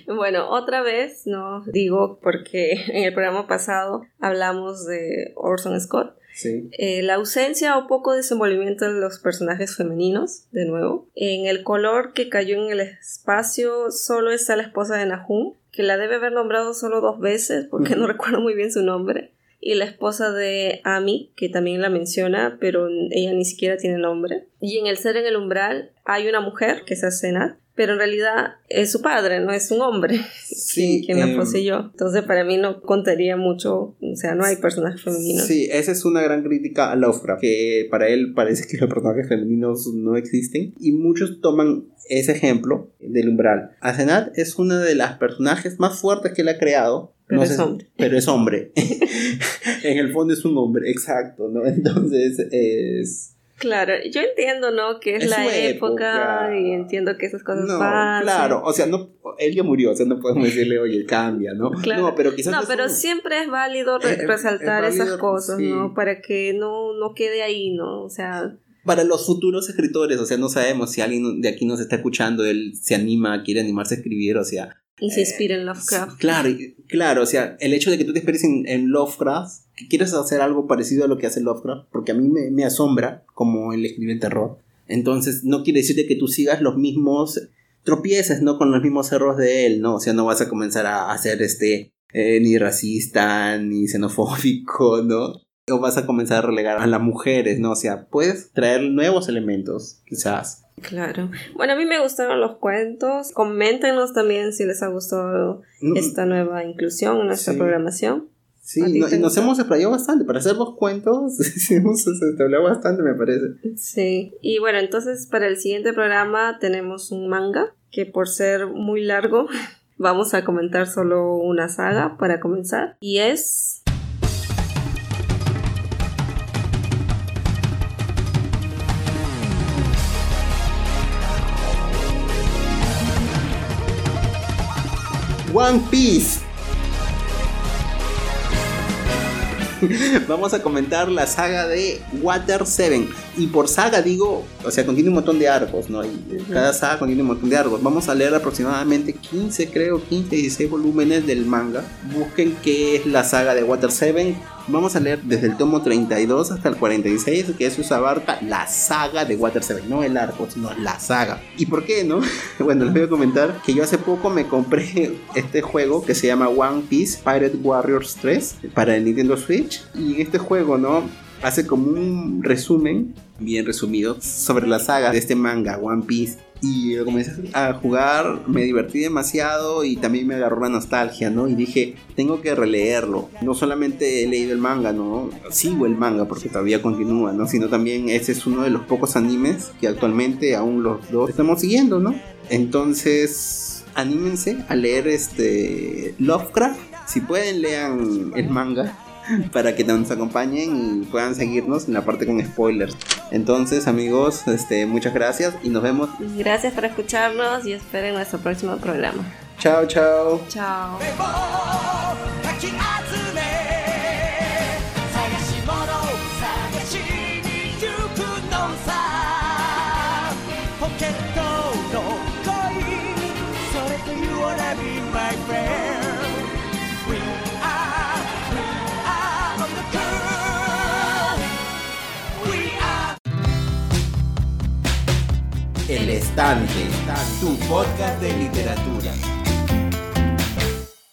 Bueno, otra vez, no digo porque en el programa pasado hablamos de Orson Scott eh, la ausencia o poco desenvolvimiento de los personajes femeninos, de nuevo. En el color que cayó en el espacio solo está la esposa de Nahum, que la debe haber nombrado solo dos veces porque no recuerdo muy bien su nombre. Y la esposa de Ami, que también la menciona, pero ella ni siquiera tiene nombre. Y en el ser en el umbral hay una mujer, que es Asenat, pero en realidad es su padre, no es un hombre sí, quien la em, poseyó. Entonces para mí no contaría mucho, o sea, no hay personajes femeninos. Sí, esa es una gran crítica a Lovecraft, que para él parece que los personajes femeninos no existen y muchos toman ese ejemplo del umbral. Asenat es una de las personajes más fuertes que él ha creado. Pero es hombre. Pero es hombre. en el fondo es un hombre, exacto, ¿no? Entonces es Claro, yo entiendo, ¿no? Que es, la época, y entiendo que esas cosas no, Claro, o sea, no, él ya murió, o sea, no podemos decirle, oye, cambia, ¿no? Claro. No, pero quizás. No, pero siempre es válido resaltar esas cosas, ¿no? Para que no, no quede ahí, ¿no? O sea. Para los futuros escritores, o sea, no sabemos si alguien de aquí nos está escuchando, él se anima, quiere animarse a escribir, o sea. Y se inspira en Lovecraft. Claro, claro, o sea, el hecho de que tú te esperes en, en Lovecraft que quieres hacer algo parecido a lo que hace Lovecraft, porque a mí me, asombra como él escribe terror. Entonces, no quiere decir que tú sigas los mismos tropieces, ¿no? Con los mismos errores de él, ¿no? O sea, no vas a comenzar a hacer este eh, ni racista, ni xenofóbico, ¿no? O vas a comenzar a relegar a las mujeres, ¿no? O sea, puedes traer nuevos elementos, quizás. Claro. Bueno, a mí me gustaron los cuentos. Coméntenos también si les ha gustado esta nueva inclusión en nuestra programación. Sí, y nos hemos explayado bastante. Para hacer los cuentos, hemos hablado bastante, me parece. Sí, y bueno, entonces para el siguiente programa tenemos un manga que por ser muy largo, vamos a comentar solo una saga para comenzar. Y es One Piece. Vamos a comentar la saga de Water 7. Y por saga digo, o sea, contiene un montón de arcos, ¿no? Y cada saga contiene un montón de arcos. Vamos a leer aproximadamente 15, creo, 15, 16 volúmenes del manga. Busquen qué es la saga de Water 7 Vamos a leer desde el tomo 32 hasta el 46, que eso abarca la saga de Water 7, no el arco, sino la saga. ¿Y por qué, no? bueno, les voy a comentar que yo hace poco me compré este juego que se llama One Piece Pirate Warriors 3 para el Nintendo Switch. Y este juego, ¿no? Hace como un resumen, bien resumido, sobre la saga de este manga, One Piece y comencé a jugar, me divertí demasiado y también me agarró la nostalgia, ¿no? Y dije, tengo que releerlo. No solamente he leído el manga, ¿no? Sigo el manga porque todavía continúa, ¿no? Sino también ese es uno de los pocos animes que actualmente aún los dos estamos siguiendo, ¿no? Entonces, anímense a leer este Lovecraft. Si pueden, lean el manga para que nos acompañen y puedan seguirnos en la parte con spoilers. Entonces, amigos, este, muchas gracias y nos vemos. Gracias por escucharnos y esperen nuestro próximo programa. Chao, chao. Chao. El Estante, tu podcast de literatura.